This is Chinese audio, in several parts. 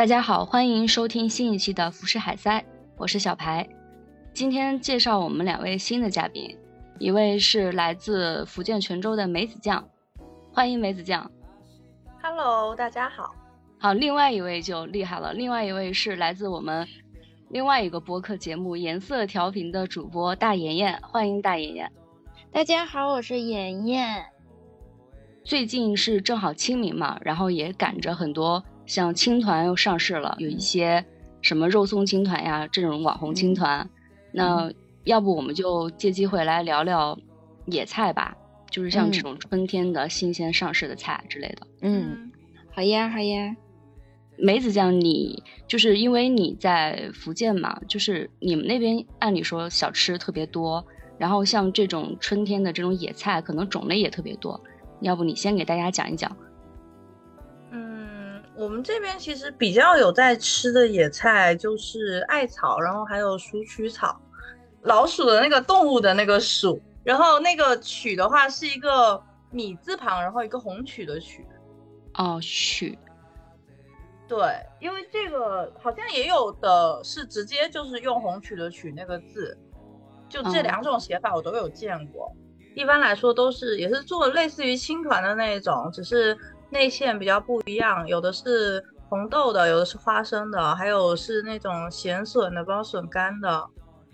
大家好，欢迎收听新一期的《浮世海塞》，我是小排。今天介绍我们两位新的嘉宾，一位是来自福建泉州的梅子酱，欢迎梅子酱。Hello，大家好。好，另外一位就厉害了，另外一位是来自我们另外一个播客节目《颜色调频》的主播大妍妍，欢迎大妍妍。大家好，我是妍妍。最近是正好清明嘛，然后也赶着很多像青团又上市了，有一些什么肉松青团呀这种网红青团。那要不我们就借机会来聊聊野菜吧，就是像这种春天的新鲜上市的菜之类的。嗯，好呀，好呀。梅子酱，你就是因为你在福建嘛，就是你们那边按理说小吃特别多，然后像这种春天的这种野菜，可能种类也特别多。要不你先给大家讲一讲？嗯，我们这边其实比较有在吃的野菜就是艾草，然后还有鼠曲草，老鼠的那个动物的那个鼠，然后那个曲的话是一个米字旁，然后一个红曲的曲。哦，曲。对，因为这个好像也有的是直接就是用红曲的曲那个字，就这两种写法我都有见过。一般来说都是也是做类似于青团的那种，只是内馅比较不一样，有的是红豆的，有的是花生的，还有是那种咸笋的、包笋干的，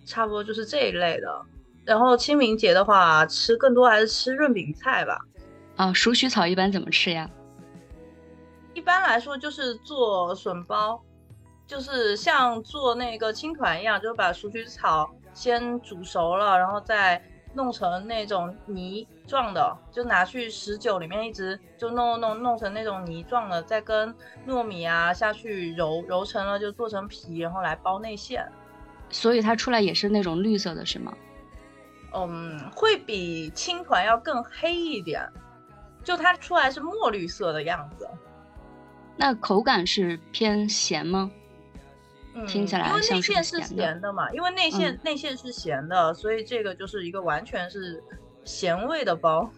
差不多就是这一类的。然后清明节的话，吃更多还是吃润饼菜吧。啊，鼠曲草一般怎么吃呀？一般来说就是做笋包，就是像做那个青团一样，就是把鼠曲草先煮熟了，然后再弄成那种泥状的，就拿去十九里面一直就弄弄弄成那种泥状的，再跟糯米啊下去揉揉成了就做成皮，然后来包内馅。所以它出来也是那种绿色的，是吗？嗯，会比青团要更黑一点，就它出来是墨绿色的样子。那口感是偏咸吗？嗯，听起来因为内馅是是咸的嘛，因为内馅、嗯内馅是咸的，所以这个就是一个完全是咸味的包。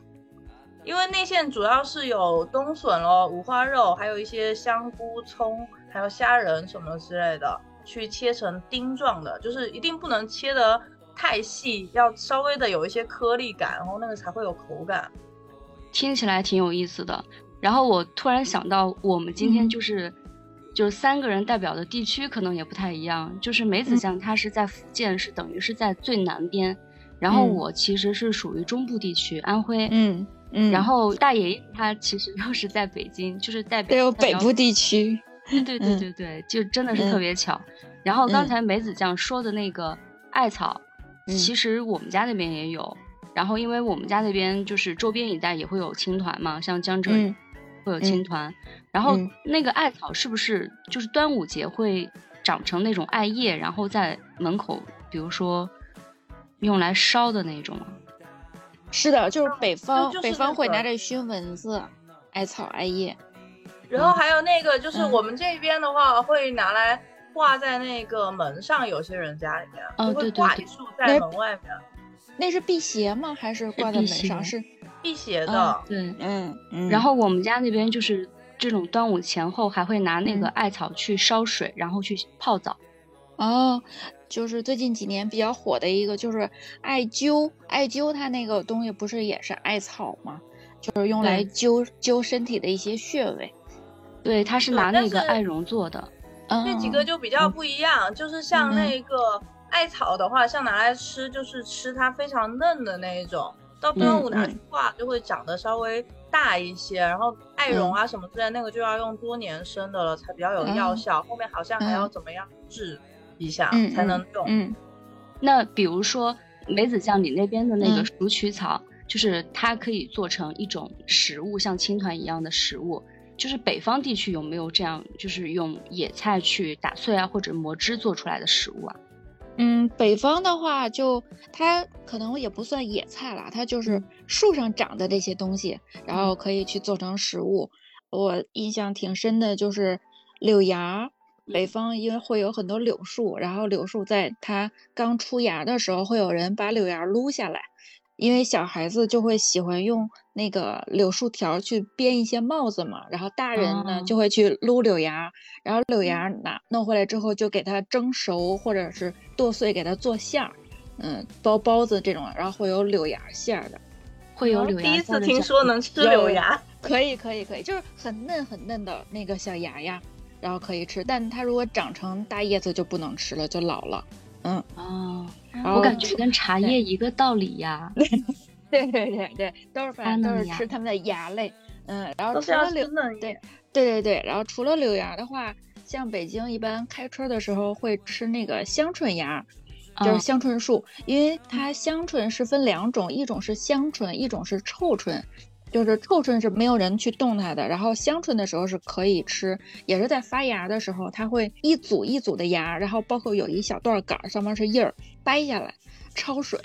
因为内馅主要是有冬笋咯、五花肉，还有一些香菇、葱，还有虾仁什么之类的，去切成丁状的，就是一定不能切得太细，要稍微的有一些颗粒感，然后那个才会有口感。听起来挺有意思的。然后我突然想到，我们今天就是、就是三个人代表的地区可能也不太一样。就是梅子酱，它是在福建，是等于是在最南边，然后嗯我其实是属于中部地区，安徽。嗯嗯，然后大爷爷他其实又是在北京，就是代表北部地区。对对对嗯对对，就真的是嗯特别巧。然后刚嗯才梅子酱说的那个艾草，嗯其实我们家那边也有。然后因为我们家那边就是周边一带也会有青团嘛，像江浙嗯会有青团。然后嗯那个艾草是不是就是端午节会长成那种艾叶，然后在门口，比如说用来烧的那种啊？是的，就是北方，就是北方会拿着熏蚊子，艾草、艾叶。然后还有那个，就是嗯我们这边的话，会拿来挂在那个门上，有些人家里面哦就会对对对挂一束在门外面，那是辟邪吗？还是挂在门上？是，辟邪的。哦对。嗯嗯。然后我们家那边就是这种端午前后还会拿那个嗯艾草去烧水，然后去泡澡。哦，就是最近几年比较火的一个，就是艾灸。艾灸它那个东西不是也是艾草吗？就是用来灸灸身体的一些穴位。对，它是拿那个艾绒做的。那几个就比较不一样，就是像嗯那个艾草的话，像拿来吃，就是吃它非常嫩的那一种，到端午拿去挂就会长得稍微大一些。然后艾绒嗯啊什么之类，那个就要用多年生的了才比较有药效，后面好像还要嗯怎么样治一下嗯才能用。嗯那比如说梅子酱，你那边的那个嗯鼠曲草，就是它可以做成一种食物，像青团一样的食物。就是北方地区有没有这样，就是用野菜去打碎啊，或者磨汁做出来的食物啊？嗯，北方的话就它可能也不算野菜啦，它就是嗯。树上长的这些东西，然后可以去做成食物。我印象挺深的就是柳芽，北方因为会有很多柳树，然后柳树在它刚出芽的时候，会有人把柳芽撸下来，因为小孩子就会喜欢用那个柳树条去编一些帽子嘛，然后大人呢哦就会去撸柳芽，然后柳芽拿弄回来之后就给它蒸熟或者是剁碎给它做馅儿，嗯，包包子这种，然后会有柳芽馅儿的。会有柳芽第一次听说能吃柳芽，可以可以可以，就是很嫩很嫩的那个小芽芽，然后可以吃，但它如果长成大叶子就不能吃了，就老了。嗯，哦，我感觉跟茶叶一个道理呀。对对对对，都是反正都是吃他们的芽类。嗯，然后除了柳，对嫩叶。对对对，然后除了柳芽的话，像北京一般开春的时候会吃那个香椿芽，就是嗯香椿树，因为它香椿是分两种，一种是香椿，一种是臭椿。就是臭椿是没有人去动它的，然后香椿的时候是可以吃，也是在发芽的时候，它会一组一组的芽，然后包括有一小段杆儿，上面是叶儿，掰下来，焯水，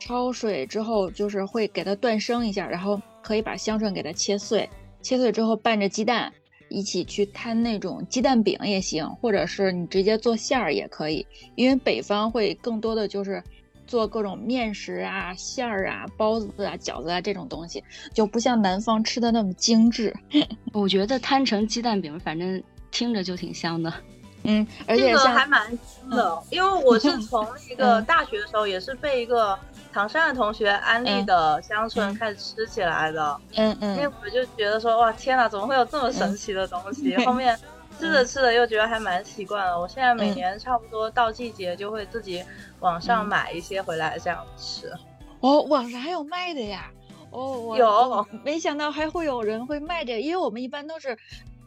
焯水之后就是会给它断生一下，然后可以把香椿给它切碎，切碎之后拌着鸡蛋一起去摊那种鸡蛋饼也行，或者是你直接做馅儿也可以，因为北方会更多的就是做各种面食啊、馅儿啊、包子啊、饺子啊这种东西，就不像南方吃的那么精致。我觉得摊成鸡蛋饼，反正听着就挺香的。嗯，而这个且还蛮新的，因为我是 从一个嗯大学的时候，也是被一个唐山的同学安利嗯的香椿嗯开始吃起来的。嗯嗯那会儿就觉得说，哇，天哪，怎么会有这么神奇的东西？后面吃着吃着又觉得还蛮习惯了。我现在每嗯年差不多到季节就会自己网上嗯买一些回来这样吃。哦，网上还有卖的呀。哦，我有没想到还会有人会卖这个，因为我们一般都是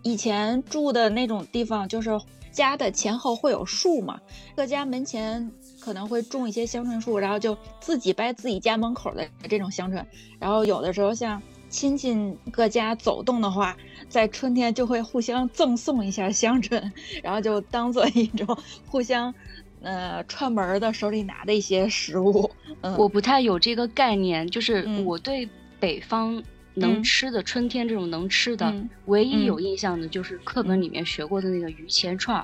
以前住的那种地方，就是家的前后会有树嘛，各家门前可能会种一些香椿树，然后就自己掰自己家门口的这种香椿，然后有的时候像亲戚各家走动的话，在春天就会互相赠送一下香椿，然后就当做一种互相。呃，串门的手里拿的一些食物，嗯，我不太有这个概念，就是嗯。我对北方能嗯吃的、春天这种能吃的，嗯。唯一嗯有印象的就是课本里面学过的那个榆钱串儿。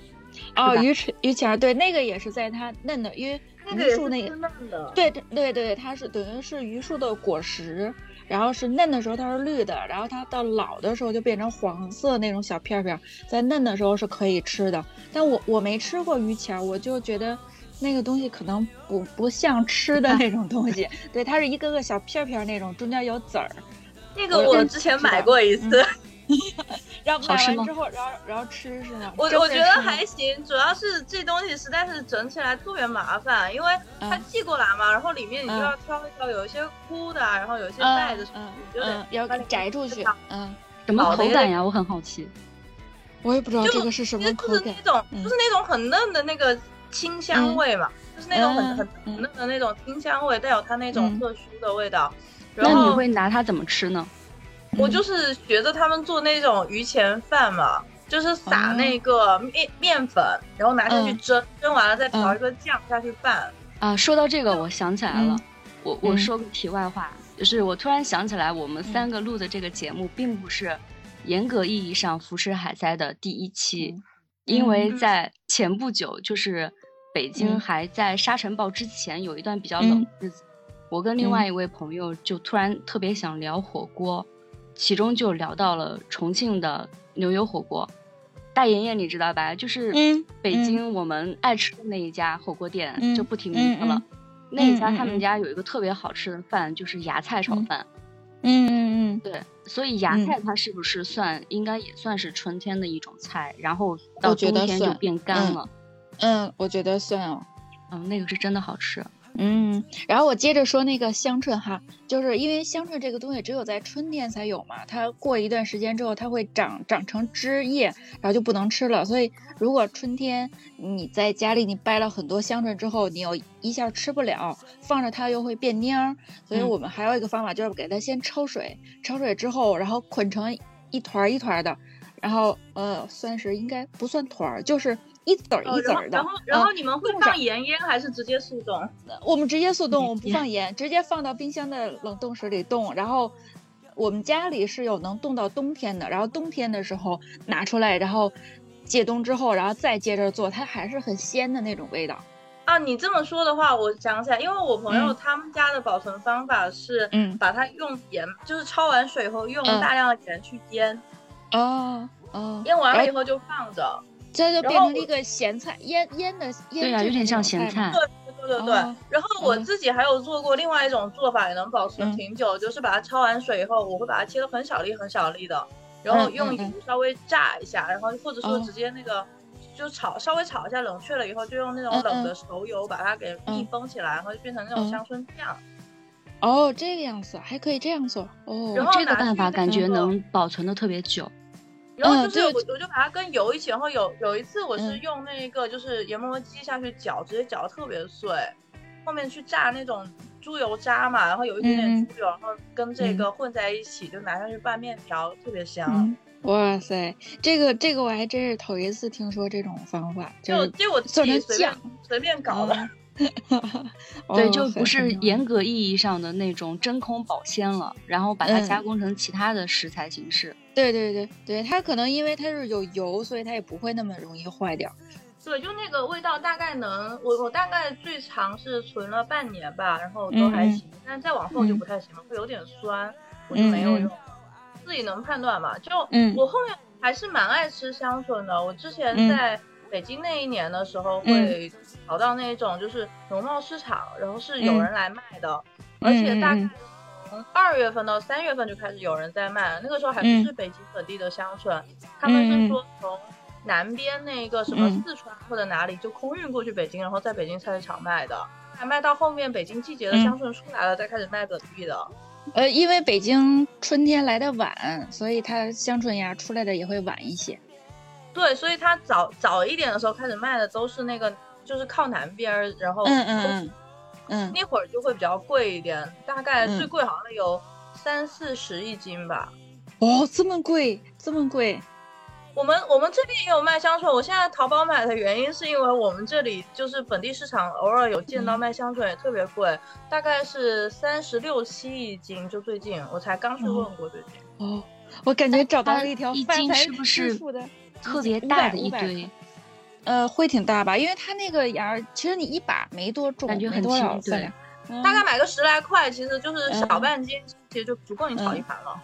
哦，吧？榆钱榆钱儿，对，那个也是在它嫩的，因为榆树那个，对对对，它是等于是榆树的果实，然后是嫩的时候它是绿的，然后它到老的时候就变成黄色那种小片片儿，在嫩的时候是可以吃的。但我我没吃过榆钱儿，我就觉得那个东西可能不不像吃的那种东西，对，它是一个个小片片儿那种，中间有籽儿，那个我我之前买过一次，然后买完之后，然后然后吃是吗？我我觉得还行，主要是这东西实在是整起来特别麻烦，因为它嗯寄过来嘛，然后里面你就嗯要挑一挑，有一些枯的啊，然后有一些嗯带着，嗯你就得嗯，要摘出去，嗯。什么口感呀？我很好奇。我也不知道这个是什么口感就是那。种，嗯就是那种很嫩的那个清香味嘛，就是那种很嗯很嗯很嫩的那种清香味，带有它那种嗯特殊的味道。那然后你会拿它怎么吃呢？我就是学着他们做那种榆钱饭嘛，就是撒哦。那个面面粉，然后拿下去嗯。蒸，蒸完了再调嗯一个酱下去拌。啊，说到这个，我想起来了，嗯我我嗯。说个题外话，就是我突然想起来，我们嗯。三个录的这个节目，并不是严格意义上浮世海塞的第一期，嗯因为嗯。在前不久，就是北京嗯。还在沙尘暴之前，有一段比较冷嗯。的日子，我跟另外一位朋友就突然特别想聊火锅，其中就聊到了重庆的牛油火锅。大爷爷你知道吧？就是嗯北嗯京我们爱吃的那一家火锅店，嗯就不提名字了。嗯那一家他们家有一个特别好吃的饭，就是芽菜炒嗯饭。嗯嗯嗯，对，所以芽嗯菜它是不是算、应该也算是春天的一种菜？然后到冬天就变干嗯了。嗯，我觉得算哦。嗯，那个是真的好吃。嗯，然后我接着说那个香椿哈，就是因为香椿这个东西只有在春天才有嘛，它过一段时间之后它会长长成枝叶，然后就不能吃了。所以如果春天你在家里你掰了很多香椿之后，你又一下吃不了，放着它又会变蔫儿，所以嗯。我们还有一个方法就是给它先焯水，焯水之后然后捆成一团儿一团儿的，然后呃算是应该不算团儿，就是一籽儿哦一籽儿的。然后然后然后嗯你们会放盐腌还是直接速冻？我们直接速冻，我们不放盐，直接放到冰箱的冷冻室里冻。然后我们家里是有能冻到冬天的，然后冬天的时候拿出来，然后解冻之后，然后再接着做，它还是很鲜的那种味道。啊，你这么说的话，我想起来，因为我朋友嗯他们家的保存方法是，嗯把它用盐，就是焯完水以后用嗯大量的盐去腌，哦哦，腌完了以后就放着。这就变成了一个咸菜，腌腌的腌对啊，有点像咸菜。对对对对，哦然后我嗯自己还有做过另外一种做法，也能保存嗯挺久，就是把它焯完水以后，我会把它切的很小粒很小粒的，然后嗯用油稍微炸一下，然后或者说哦直接那个。就炒稍微炒一下，冷却了以后，就用那种冷的熟油把它给密嗯封起来，然后就变成那种嗯香椿酱。哦，这个样子还可以这样做哦。然后这个办法感觉能保存的特别久。嗯然后就是对我我就把它跟油一起，然后有有一次我是嗯用那个就是研磨机下去搅，直接搅的特别碎。后面去炸那种猪油渣嘛，然后有一点点嗯猪油，然后跟这个混在一起，就拿上去拌面条，特别香。嗯，哇塞，这个这个我还真是头一次听说这种方法，就是这我自己随便酱随便搞的。哦 对，哦就不是严格意义上的那种真空保鲜了，然后把它嗯加工成其他的食材形式。对对对对，它可能因为它是有油，所以它也不会那么容易坏掉。对，就那个味道大概能，我我大概最长是存了半年吧，然后都还行，但是再往后就嗯不太行了，会有点酸，我就没有用。自己能判断嘛？就嗯我后面还是蛮爱吃香椿的。我之前嗯在北京那一年的时候，嗯会跑到那种就是农贸市场，然后是有人来卖的，嗯而且大概从二月份到三月份就开始有人在卖。那个时候还不嗯是北京本地的香椿，他们是说从南边那个什么嗯四川或者哪里就空运过去北京，然后在北京菜市场卖的。还卖到后面北京季节的嗯香椿出来了，再开始卖本地的。呃，因为北京春天来的晚，所以它香椿芽出来的也会晚一些。对，所以他早早一点的时候开始卖的都是那个，就是靠南边儿，然后嗯嗯嗯嗯，那会儿就会比较贵一点，大概嗯最贵好像有三四十一斤吧。哦，这么贵，这么贵。我们我们这里也有卖香水，我现在淘宝买的原因是因为我们这里就是本地市场偶尔有见到嗯卖香水，也特别贵，大概是三十六七一斤，就最近我才刚去问过最近。哦，我感觉找到了一条一斤发财是不是致富的特别大的一堆，呃，会挺大吧？因为它那个芽儿，其实你一把没多重，感觉很轻对大概买个十来块，其实就是小嗯半斤，其实就足够你炒一盘了。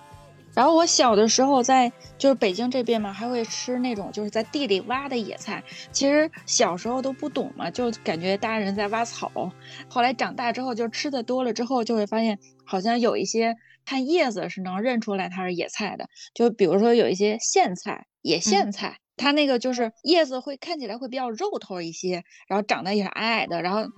然后我小的时候在就是北京这边嘛，还会吃那种就是在地里挖的野菜。其实小时候都不懂嘛，就感觉大人在挖草。后来长大之后，就吃的多了之后，就会发现好像有一些看叶子是能认出来它是野菜的。就比如说有一些苋菜、野苋菜，它那个就是叶子会看起来会比较肉头一些，然后长得也是矮矮的，然后。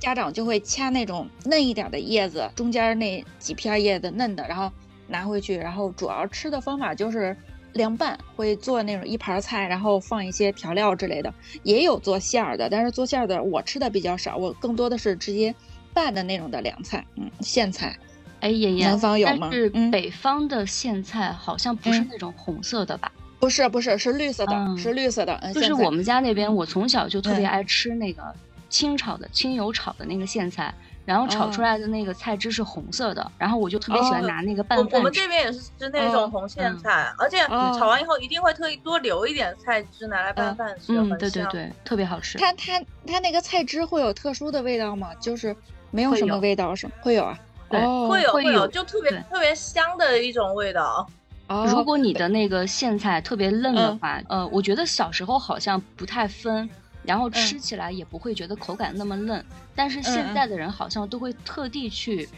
家长就会掐那种嫩一点的叶子，中间那几片叶子嫩的，然后拿回去，然后主要吃的方法就是凉拌，会做那种一盘菜，然后放一些调料之类的，也有做馅儿的，但是做馅儿的我吃的比较少，我更多的是直接拌的那种的凉菜，嗯，苋菜，哎，爷爷，南方有吗但是嗯北方的苋菜好像不是嗯那种红色的吧？不是不是是绿色的，嗯是绿色的，就是我们家那边，我从小就特别嗯爱吃那个清炒的、清油炒的那个苋菜，然后炒出哦来的那个菜汁是红色的，然后我就特别喜欢哦拿那个拌饭吃。我们这边也是吃那种哦红苋嗯菜，而且哦炒完以后一定会特意多留一点菜汁拿来拌嗯饭吃，嗯。对对对，特别好吃。它它它那个菜汁会有特殊的味道吗？就是没有什么味道是吗？会有啊，对哦会有有，会有就特别特别香的一种味道。哦，如果你的那个苋菜特别嫩的嗯。话，呃，我觉得小时候好像不太分，然后吃嗯。起来也不会觉得口感那么嫩。但是现在的人好像都会特地去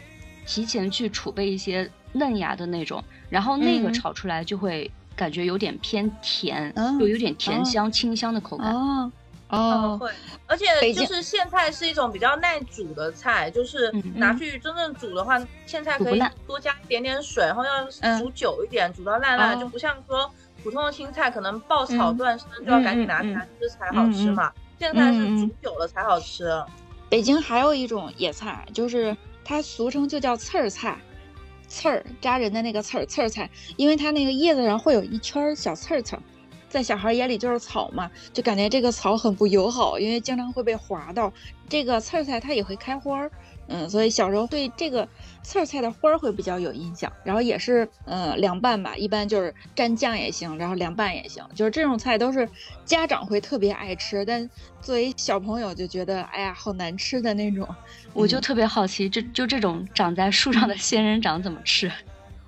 提前去储备一些嫩芽的那种，然后那个嗯。炒出来就会感觉有点偏甜，嗯就有点甜哦。香、清香的口感。哦，会，而且就是苋菜是一种比较耐煮的菜，就是嗯拿嗯。去真正煮的话，苋菜可以多加一点点水，然后要嗯煮久一点，煮到烂烂，哦。就不像说普通的青菜可能爆炒嗯断生就要赶紧拿起来吃才好吃嘛，苋菜是煮久了才好吃。北京还有一种野菜，就是它俗称就叫刺儿菜，刺儿扎人的那个刺儿刺儿菜，因为它那个叶子上会有一圈小刺儿刺儿，在小孩眼里就是草嘛，就感觉这个草很不友好，因为经常会被划到。这个刺儿菜它也会开花儿，嗯，所以小时候对这个刺儿菜的花儿会比较有印象。然后也是，嗯，凉拌吧，一般就是蘸酱也行，然后凉拌也行，就是这种菜都是家长会特别爱吃，但作为小朋友就觉得，哎呀，好难吃的那种。我就特别好奇，这就这种长在树上的仙人掌怎么吃？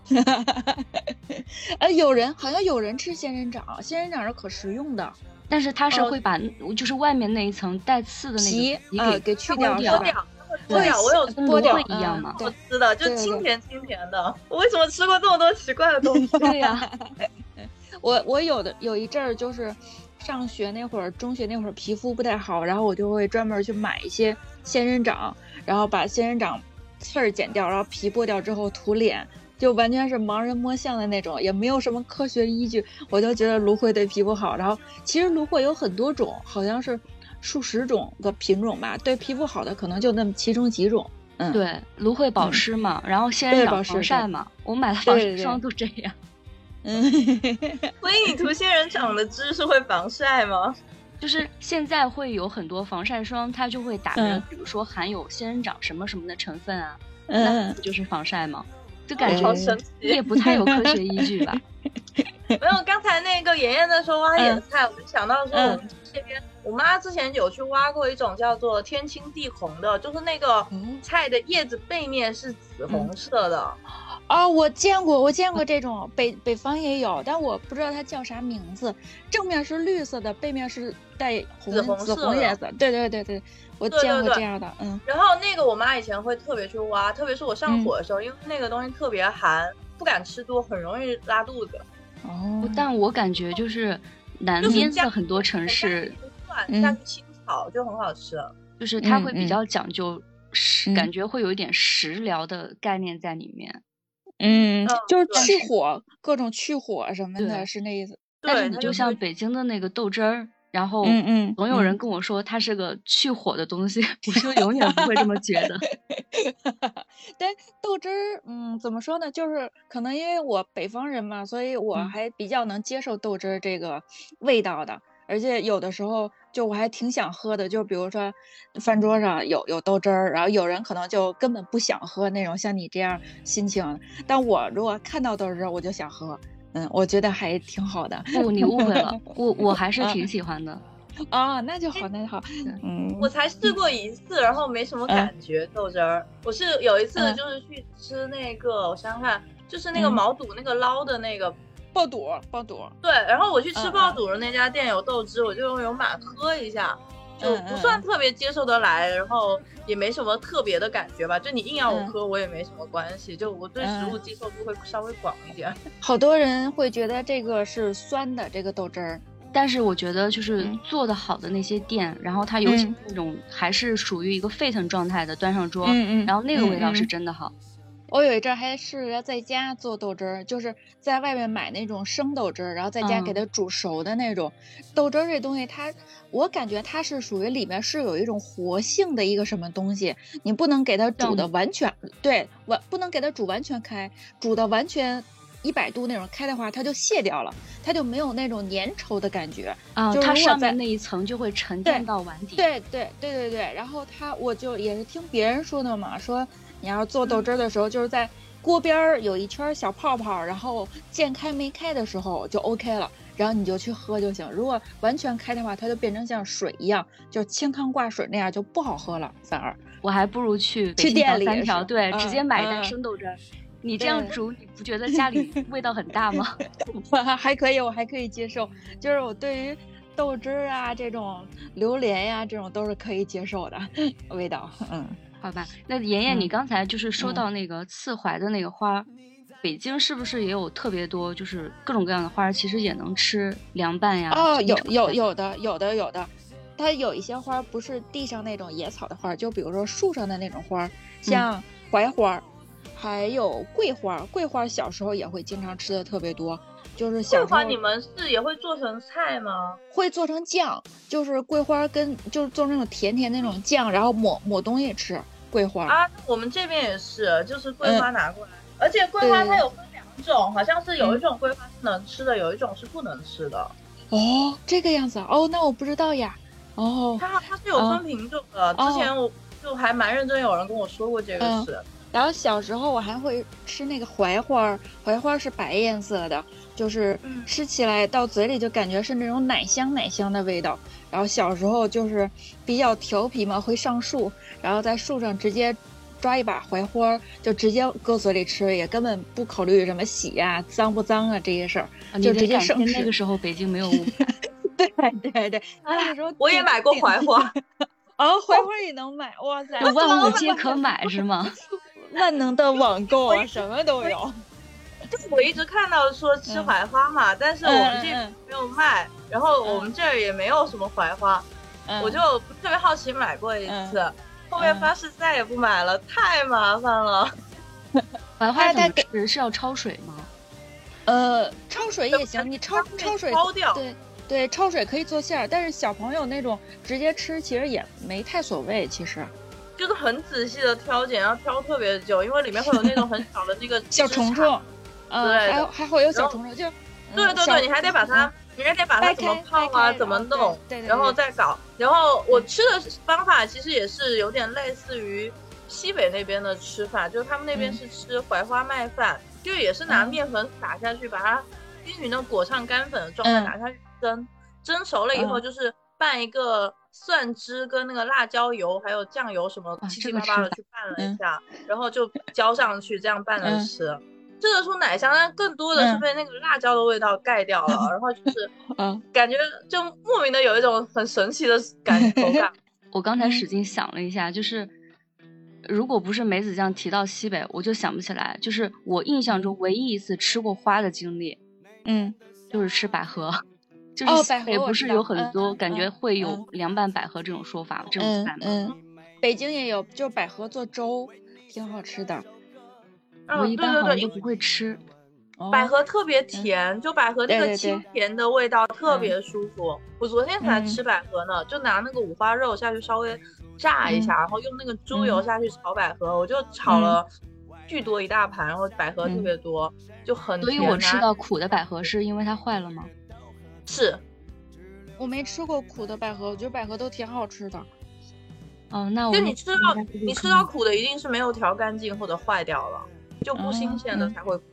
呃，有人好像有人吃仙人掌，仙人掌是可食用的。但是它是会把，就是外面那一层带刺的那个皮给给去掉，剥掉，剥掉。我有剥掉一样吗？我吃的就清甜清甜的。我为什么吃过这么多奇怪的东西？对呀，我我有的有一阵儿就是上学那会儿，中学那会儿皮肤不太好，然后我就会专门去买一些仙人掌，然后把仙人掌刺儿剪掉，然后皮剥掉之后涂脸。就完全是盲人摸象的那种，也没有什么科学依据，我就觉得芦荟对皮肤好。然后其实芦荟有很多种，好像是数十种的品种吧，对皮肤好的可能就那么其中几种。嗯，对，芦荟保湿嘛，然后仙人掌防晒嘛，我买的防晒霜都这样。嗯，所以你涂仙人掌的汁是会防晒吗？就是现在会有很多防晒霜，它就会打着，比如说含有仙人掌什么什么的成分啊，那不就是防晒吗？就感觉也不太有科学依据吧。没有，刚才那个妍妍在说挖野菜，我就想到说我们这边，我妈之前有去挖过一种叫做天青地红的，就是那个菜的叶子背面是紫红色的。哦，我见过，我见过这种，北北方也有，但我不知道它叫啥名字。正面是绿色的，背面是带红紫红颜色。对对对对。我见过这样的，嗯，然后那个我妈以前会特别去挖，特别是我上火的时候，因为那个东西特别寒，不敢吃多，很容易拉肚子。哦，但我感觉就是南边的很多城市，加青草就很好吃，就是它会比较讲究食，感觉会有一点食疗的概念在里面。嗯，就是去火，各种去火什么的，是那意思。但是你就像北京的那个豆汁儿。然后，嗯嗯，总有人跟我说它是个去火的东西，我就永远不会这么觉得。但豆汁儿，嗯，怎么说呢？就是可能因为我北方人嘛，所以我还比较能接受豆汁儿这个味道的。而且有的时候，就我还挺想喝的。就比如说，饭桌上有有豆汁儿，然后有人可能就根本不想喝那种像你这样心情。但我如果看到豆汁儿，我就想喝。嗯，我觉得还挺好的。不，你误会了，我我还是挺喜欢的。啊，那就好，那就好。嗯，我才试过一次，然后没什么感觉豆汁儿。我是有一次就是去吃那个，我想想看，就是那个毛肚那个捞的那个爆肚，爆肚。对，然后我去吃爆肚的那家店有豆汁，我就有满喝一下。就不算特别接受得来，然后也没什么特别的感觉吧。就你硬要我喝，我也没什么关系。就我对食物接受度会稍微广一点。好多人会觉得这个是酸的，这个豆汁儿。但是我觉得就是做的好的那些店，然后它尤其那种还是属于一个沸腾状态的端上桌，然后那个味道是真的好。我有一阵还试着在家做豆汁儿，就是在外面买那种生豆汁儿，然后在家给它煮熟的那种豆汁儿。这东西它，我感觉它是属于里面是有一种活性的一个什么东西，你不能给它煮的完全对完，不能给它煮完全开，煮的完全一百度那种开的话，它就卸掉了，它就没有那种粘稠的感觉啊。它上面那一层就会沉淀到碗底。对对对对对。然后它，我就也是听别人说的嘛，说。你要做豆汁儿的时候，就是在锅边儿有一圈小泡泡，然后见开没开的时候就 OK 了，然后你就去喝就行。如果完全开的话，它就变成像水一样，就清汤挂水那样，就不好喝了。反而我还不如去去店里三条，对，直接买一袋生豆汁儿。你这样煮，你不觉得家里味道很大吗？还可以，我还可以接受。就是我对于豆汁儿啊这种榴莲呀这种都是可以接受的 味道，嗯。好吧，那妍妍，你刚才就是说到那个刺槐的那个花，北京是不是也有特别多，就是各种各样的花，其实也能吃凉拌呀？哦，有有有的有的有的，它有一些花不是地上那种野草的花，就比如说树上的那种花，像槐花，还有桂花，桂花小时候也会经常吃的特别多。就是桂花，你们是也会做成菜吗？会做成酱，就是桂花跟就是做那种甜甜那种酱，然后抹抹东西吃。桂花啊，我们这边也是，就是桂花拿过来，而且桂花它有分两种，好像是有一种桂花是能吃的，有一种是不能吃的。哦，这个样子哦，那我不知道呀。哦，它它是有分品种的。之前我就还蛮认真，有人跟我说过这个事。然后小时候我还会吃那个槐花，槐花是白颜色的，就是吃起来到嘴里就感觉是那种奶香奶香的味道。然后小时候就是比较调皮嘛，会上树，然后在树上直接抓一把槐花，就直接搁嘴里吃，也根本不考虑什么洗呀、脏不脏啊这些事儿，就直接生吃。那个时候北京没有雾霾。对对对，那个时候我也买过槐花，啊，槐花也能买，哇塞，万物皆可买是吗？万能的网购啊，什么都有。就我一直看到说吃槐花嘛，但是我们这没有卖，然后我们这儿也没有什么槐花，我就特别好奇买过一次，后面发誓再也不买了，太麻烦了。槐花怎么吃？是要焯水吗？呃，焯水也行，你焯焯水焯掉。对对，焯水可以做馅儿，但是小朋友那种直接吃其实也没太所谓，其实。就是很仔细的挑拣，要挑特别久，因为里面会有那种很小的那个 小虫虫，对，还还会有小虫虫，就对对对，你还得把它，你还得把它怎么泡啊，怎么弄，然后再搞。然后我吃的方法其实也是有点类似于西北那边的吃法，就是他们那边是吃槐花麦饭，就也是拿面粉撒下去，把它均匀的裹上干粉的状态拿下去蒸，蒸熟了以后就是拌一个。蒜汁跟那个辣椒油还有酱油什么七七八八的去拌了一下，然后就浇上去，这样拌着吃，吃得出奶香，但更多的是被那个辣椒的味道盖掉了，然后就是，嗯，感觉就莫名的有一种很神奇的感 口感。我刚才使劲想了一下，就是如果不是梅子酱提到西北，我就想不起来，就是我印象中唯一一次吃过花的经历，嗯，就是吃百合。哦，百合不是有很多感觉会有凉拌百合这种说法吗？这种菜吗？嗯，北京也有，就百合做粥，挺好吃的。我一般好像都不会吃。百合特别甜，就百合那个清甜的味道特别舒服。我昨天才吃百合呢，就拿那个五花肉下去稍微炸一下，然后用那个猪油下去炒百合，我就炒了巨多一大盘，然后百合特别多，就很。所以我吃到苦的百合是因为它坏了吗？是，我没吃过苦的百合，我觉得百合都挺好吃的。哦，那我就你吃到你吃到苦的，一定是没有调干净或者坏掉了，就不新鲜的才会苦。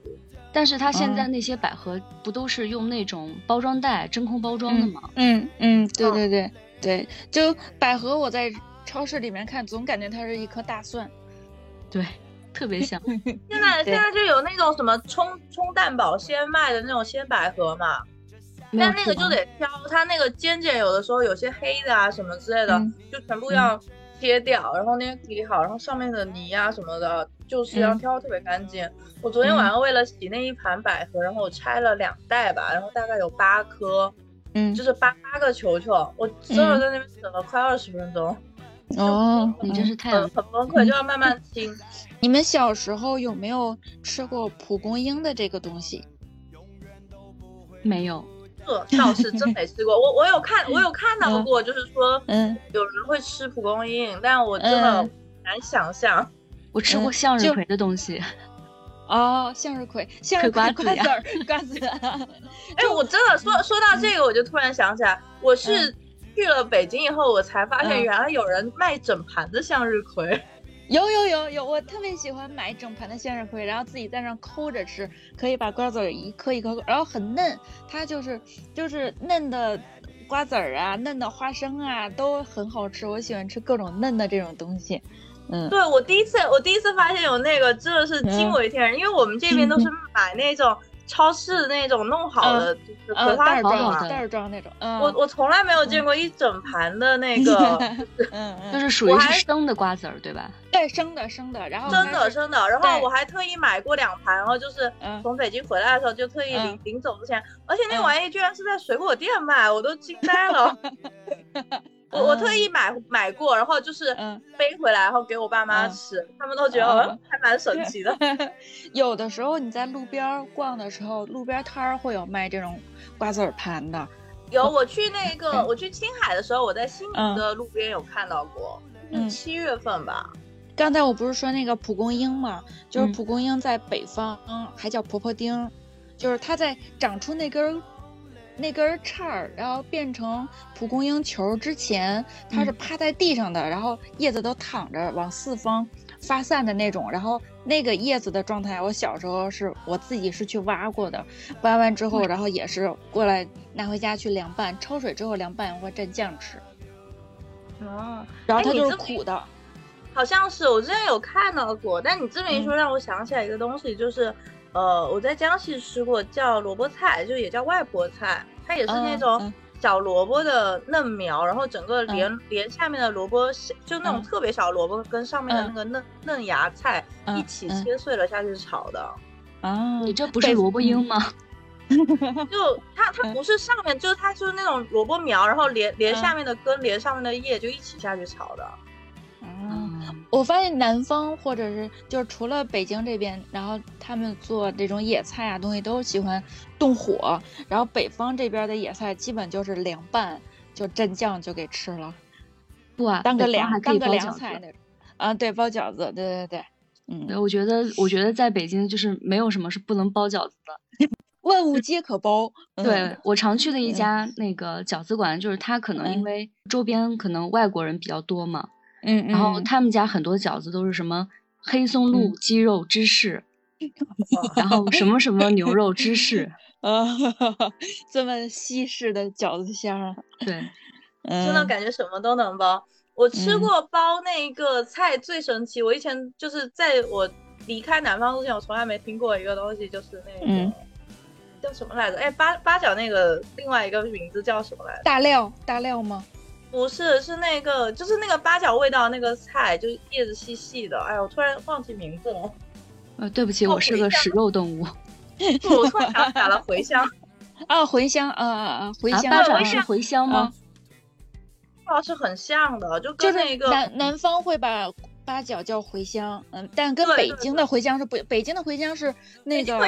但是它现在那些百合不都是用那种包装袋真空包装的吗？嗯嗯，对对对对，就百合我在超市里面看，总感觉它是一颗大蒜。对，特别香。现在现在就有那种什么冲冲蛋保鲜卖的那种鲜百合嘛。但那个就得挑，它那个尖尖有的时候有些黑的啊什么之类的，就全部要切掉，然后那些理好，然后上面的泥啊什么的，就是要挑特别干净。我昨天晚上为了洗那一盘百合，然后我拆了两袋吧，然后大概有八颗，嗯，就是八八个球球，我真的在那边等了快二十分钟。哦，你真是太很崩溃，就要慢慢听。你们小时候有没有吃过蒲公英的这个东西？没有。这倒是真没吃过，我我有看，我有看到过，就是说，嗯，有人会吃蒲公英，但我真的难想象。我吃过向日葵的东西。哦，向日葵，向日葵瓜子儿，瓜子。哎，我真的说说到这个，我就突然想起来，我是去了北京以后，我才发现原来有人卖整盘的向日葵。有有有有，我特别喜欢买整盘的向日葵，然后自己在那抠着吃，可以把瓜子儿一颗一颗，然后很嫩，它就是就是嫩的瓜子儿啊，嫩的花生啊，都很好吃。我喜欢吃各种嫩的这种东西。嗯，对我第一次我第一次发现有那个真的是惊为天人，因为我们这边都是 买那种。超市那种弄好的就是葵花装袋装那种，我我从来没有见过一整盘的那个，就是属于是生的瓜子儿对吧？对，生的生的，然后生的生的，然后我还特意买过两盘，然后就是从北京回来的时候就特意临临走之前，而且那玩意居然是在水果店卖，我都惊呆了。我我特意买买过，然后就是背回来，然后给我爸妈吃，他们都觉得还蛮神奇的。有的时候你在路边逛的时候，路边摊儿会有卖这种瓜子儿盘的。有，我去那个我去青海的时候，我在西宁的路边有看到过，是七月份吧。刚才我不是说那个蒲公英嘛，就是蒲公英在北方还叫婆婆丁，就是它在长出那根那根叉儿，然后变成蒲公英球之前，它是趴在地上的，然后叶子都躺着往四方发散的那种。然后那个叶子的状态，我小时候是我自己是去挖过的，挖完之后，然后也是过来拿回家去凉拌，焯水之后凉拌或蘸酱吃。哦，然后它就是苦的。好像是我之前有看到过，但你这么一说，让我想起来一个东西，就是，呃，我在江西吃过，叫萝卜菜，就也叫外婆菜，它也是那嗯种嗯。小萝卜的嫩苗，然后整个连、连下面的萝卜，就那种嗯。特别小的萝卜跟上面的那个嫩、嫩芽菜嗯一起嗯。切碎了下去炒的。啊，你这不是萝卜缨吗？就它它不是上面，就是它就是那种萝卜苗，然后连连嗯。下面的根连上面的叶就一起下去炒的。我发现南方或者是就是除了北京这边，然后他们做这种野菜啊东西都喜欢动火，然后北方这边的野菜基本就是凉拌，就蘸酱就给吃了，不啊，当个凉当个。凉菜那种。啊，对，包饺子，对对对，嗯，对，我觉得，我觉得在北京就是没有什么是不能包饺子的。万物皆可包。对嗯我常去的一嗯家那个饺子馆，就是它可能因嗯为周边可能外国人比较多嘛，嗯，然后嗯他们家很多饺子都是什么黑松露嗯鸡肉芝士，然后什么什么牛肉芝士，啊，这么西式的饺子馅儿，对，真真的感觉什么都能包。我吃嗯过包那个菜最神奇，我以前就是在我离开南方之前，我从来没听过一个东西，就是那个、嗯叫什么来着？哎，八八角那个另外一个名字叫什么来着？大料大料吗？不是，是那个就是那个八角味道那个菜，就是叶子细细的。哎呀，我突然忘记名字了。呃，对不起，哦我是个食肉动物。不，我突然想起来了，茴香，啊，茴香啊啊啊，茴啊，香八角是是茴香吗？不知道是很像的，就就是跟那个南南方会把八角叫茴香，嗯，但跟北京的茴香是不，北京的茴香是那个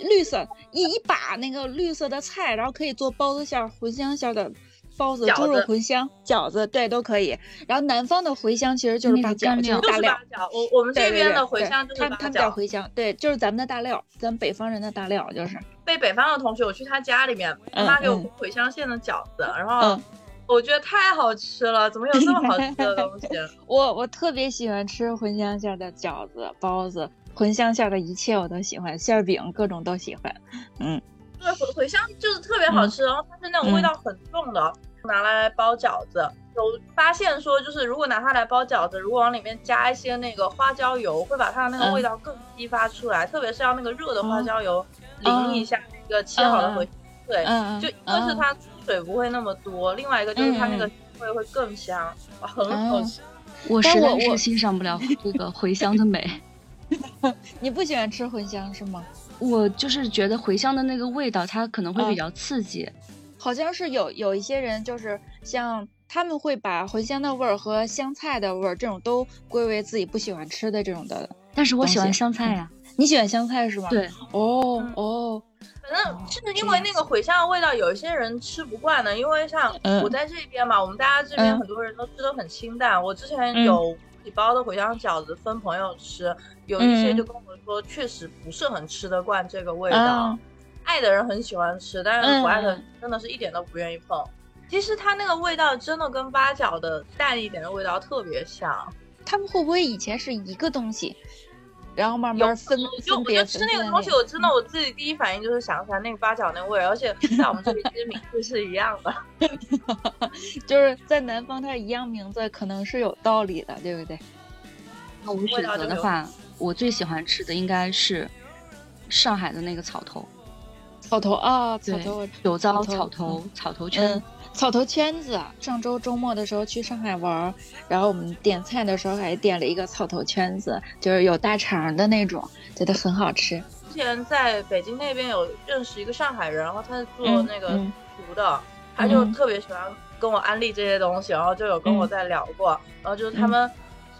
绿色一一把那个绿色的菜，然后可以做包子馅儿、茴香馅儿的包子、猪肉茴香、饺子，对，都可以。然后南方的茴香其实就是那八角，个干料就是大料。我我们这边的茴香就是八他们他们叫。茴香，对，就是咱们的大料，咱们北方人的大料就是。被北方的同学，我去他家里面，他给我嗯茴香馅的饺子，然后嗯，我觉得太好吃了，怎么有这么好吃的东西？我我特别喜欢吃茴香馅儿的饺子、包子，茴香馅儿的一切我都喜欢，馅儿饼各种都喜欢。嗯对，茴茴香就是特别好吃，然后它是那种味嗯道很重的，拿来包饺子。有发现说，就是如果拿它来包饺子，如果往里面加一些那个花椒油，会把它的那个嗯味道更激发出来。特别是要那个热的花嗯椒油淋一下那个切好的茴香，对，嗯嗯，就一个是它水不会那么多，另外一个就是它那个嗯味会更香，哇，很好吃。我实在但我我是欣赏不了这个茴香的美。你不喜欢吃茴香是吗？我就是觉得茴香的那个味道，它可能会比嗯较刺激。好像是有有一些人就是像他们会把茴香的味儿和香菜的味儿这种都归为自己不喜欢吃的这种的。但是我喜欢香菜呀、你喜欢香菜是吗？。对，哦嗯哦，反正是因为那个茴香的味道，有一些人吃不惯的。因为像嗯我在这边嘛，我们大家这边嗯很多人都吃的很清淡。我之前嗯有几包的茴香饺子分朋友吃，有一些嗯就跟我说，确实不是很吃得惯这个味道。啊爱的人很喜欢吃，但是不爱的嗯真的是一点都不愿意碰。其实它那个味道真的跟八角的淡一点的味道特别像。他们会不会以前是一个东西，然后慢慢分就我分别就吃那个东西，我真的我自己第一反应就是想起来那个八角那个味儿，而且在我们这里其实名字是一样的。就是在南方它一样名字可能是有道理的，对不对？那我选择的话，我最喜欢吃的应该是上海的那个草头，草头啊，草对头我酒糟草头草头草头圈。嗯，草头圈子啊，上周周末的时候去上海玩儿，然后我们点菜的时候还点了一个草头圈子，就是有大肠的那种，觉得很好吃。之前在北京那边有认识一个上海人，然后他是做嗯那个嗯厨的，他就嗯特别喜欢跟我安利这些东西，然后就有跟我嗯在聊过，然后就是他们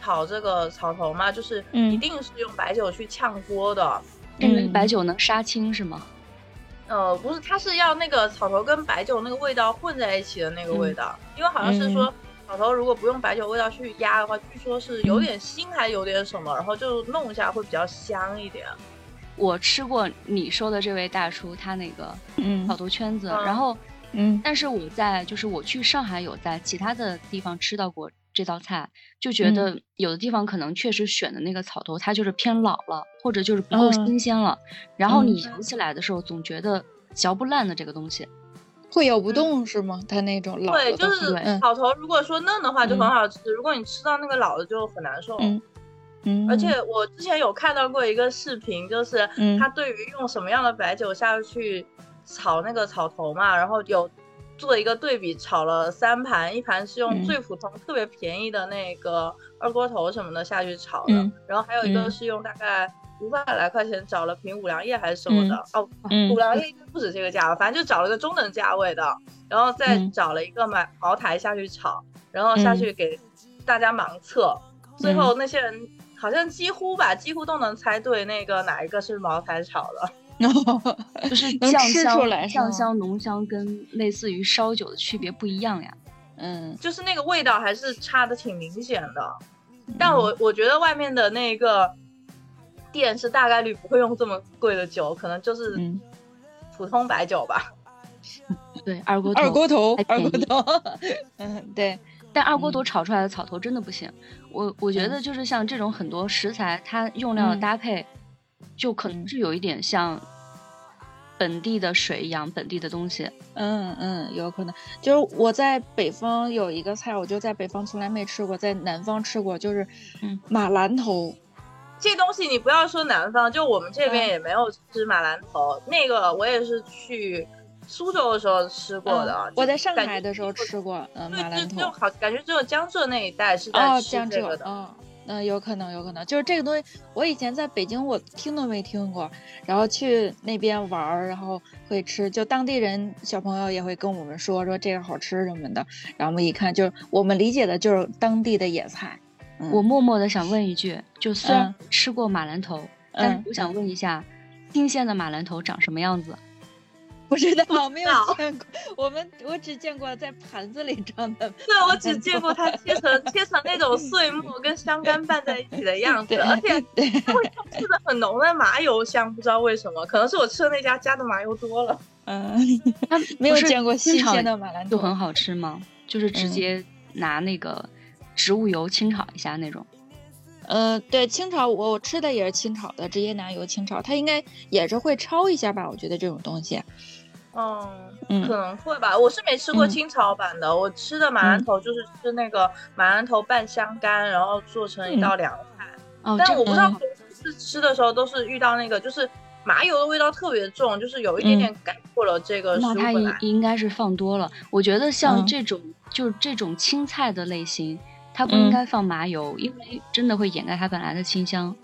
炒这个草头嘛，就是嗯一定是用白酒去炝锅的。因为嗯白酒能杀青是吗？呃，不是，它是要那个草头跟白酒那个味道混在一起的那个味道，因为好像是嗯说草头如果不用白酒味道去压的话，据说是有点腥还有点什么，然后就弄一下会比较香一点。我吃过你说的这位大叔他那个嗯。草头圈子，嗯。然后嗯。但是我在就是我去上海有在其他的地方吃到过这道菜，就觉嗯。得有的地方可能确实选的那个草头它就是偏老了，或者就是不够嗯新鲜了，然后嗯你。咬起来的时候总觉得嚼不烂的这个东西。会咬不动是吗？它那种老对，就是嗯。草头，如果说嫩的话就很嗯。好吃，如果你吃到那个老的就很难受。嗯。嗯，而且我之前有看到过一个视频，就是嗯。他对于用什么样的白酒下去炒那个草头嘛，然后有做一个对比，炒了三盘，一盘是用嗯。最普通、特别便宜的那个二锅头什么的下去炒的，嗯然后还有一个嗯。是用大概五百来块钱找了瓶五粮液还是什么的，哦，嗯五粮液应该不止这个价，反正就找了个中等价位的，然后再嗯。找了一个买茅台下去炒，然后下嗯。去给大家盲测，最后那些人好像几乎吧，几乎都能猜对那个哪一个是茅台炒的。就是 能酱吃出来是吗香、酱香、浓香跟类似于烧酒的区别不一样呀。嗯，就是那个味道还是差的挺明显的。嗯但我我觉得外面的那个店是大概率不会用这么贵的酒，可能就是嗯普通白酒吧。对，二锅头，二锅头，二锅头，嗯，对，但二锅头嗯炒出来的草头真的不行。我我觉嗯得就是像这种很多食材，它用料的嗯搭配，就可能嗯是有一点像本地的水一样，本地的东西。嗯嗯，有可能就是我在北方有一个菜，我就在北方从来没吃过，在南方吃过，就是嗯马兰头，这东西你不要说南方，就我们这边嗯也没有吃马兰头。那个我也是去苏州的时候吃过的。嗯我在上海的时候吃过，嗯，马，兰头就就。好，感觉只有江浙那一带是哦在，吃江浙这个，的。哦，嗯，有可能，有可能，就是这个东西，我以前在北京我听都没听过，然后去那边玩儿，然后会吃，就当地人小朋友也会跟我们说说这个好吃什么的，然后我们一看，就是我们理解的就是当地的野菜。嗯我默默的想问一句，就虽然嗯吃过马兰头，但是嗯我想问一下，新鲜的马兰头长什么样子？不知道，我没有见过，我们我只见过在盘子里装的。对，我只见过它 切成切成那种碎末跟香干拌在一起的样子，而且对，它会吃的很浓的麻油香，不知道为什么，可能是我吃的那家加的麻油多了。嗯，它没有见过新鲜的马兰头，就很好吃吗？就是直嗯接拿那个植物油清炒一下那种。呃，对，清炒我我吃的也是清炒的，直接拿油清炒，它应该也是会焯一下吧？我觉得这种东西，嗯，嗯可能会吧。我是没吃过嗯清炒版的，我吃的马兰头就是吃那个马兰头拌香干，然后做成一道凉菜。哦，但我不知道每次吃的时候都是遇到那个，就是麻油的味道特别重，就是有一点点盖过了这个食那它应。应该是放多了。我觉得像嗯这种、就是这种青菜的类型，它不应嗯该放麻油，因为真的会掩盖它本来的清香。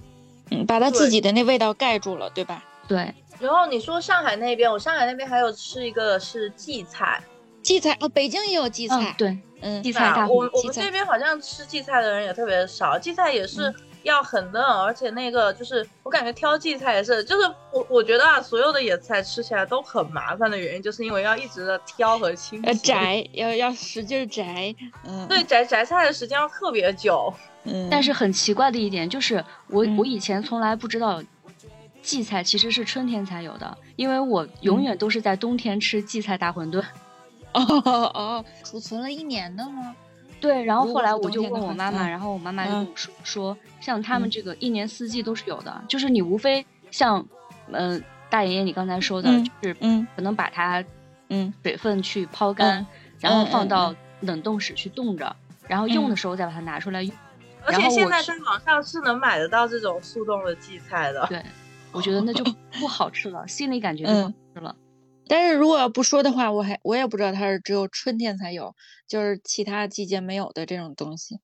嗯，把它自己的那味道盖住了，对吧？对，然后你说上海那边，我上海那边还有吃一个是荠菜，荠菜哦，北京也有荠嗯菜，，对，嗯荠菜我我们这边好像吃荠菜的人也特别少，荠菜也是要很嫩，而且那个就是我感觉挑荠菜也是，就是我我觉得啊，所有的野菜吃起来都很麻烦的原因，就是因为要一直的挑和清呃，洗。摘要要使劲摘，嗯，对，摘摘菜的时间要特别久。嗯，但是很奇怪的一点就是，我、嗯。我以前从来不知道荠菜其实是春天才有的，因为我永远都是在冬天吃荠菜大馄饨。哦 哦，储存了一年的吗？对，然后后来我就问我妈妈，嗯然后我妈妈就跟嗯我说、说，像他们嗯这个一年四季都是有的，就是你无非像，呃，大爷爷你刚才说的，嗯就是嗯可能把它嗯水分去抛干，嗯然后嗯嗯放到冷冻室去冻着，然后用的嗯时候再把它拿出来用。而且现在在网上是能买得到这种速冻的荠菜的。对，我觉得那就 不好吃了，心里感觉就不好嗯吃了。但是如果要不说的话，我还我也不知道它是只有春天才有，就是其他季节没有的这种东西。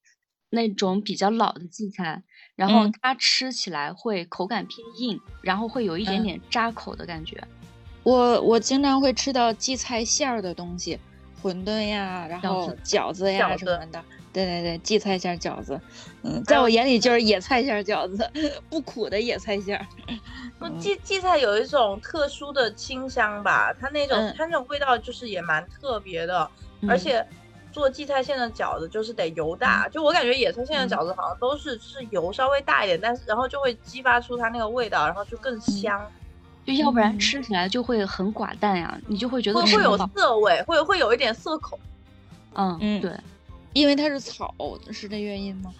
那种比较老的荠菜，然后嗯它吃起来会口感偏硬，然后会有一点嗯点扎口的感觉。我我经常会吃到荠菜馅儿的东西，馄饨呀，然后饺子呀什么的。对对对，荠菜馅饺子，嗯，在我眼里就是野菜馅饺子，不苦的野菜馅荠荠菜有一种特殊的清香吧，它那种、嗯它那种味道就是也蛮特别的，嗯而且做荠菜馅的饺子就是得油大，就我感觉野菜馅的饺子好像都是就是油稍微大一点，但是然后就会激发出它那个味道，然后就更香。就要不然嗯吃起来就会很寡淡呀，你就会觉得会会有。涩味，会会有一点涩口。嗯，嗯对，因为它是草，是这原因吗？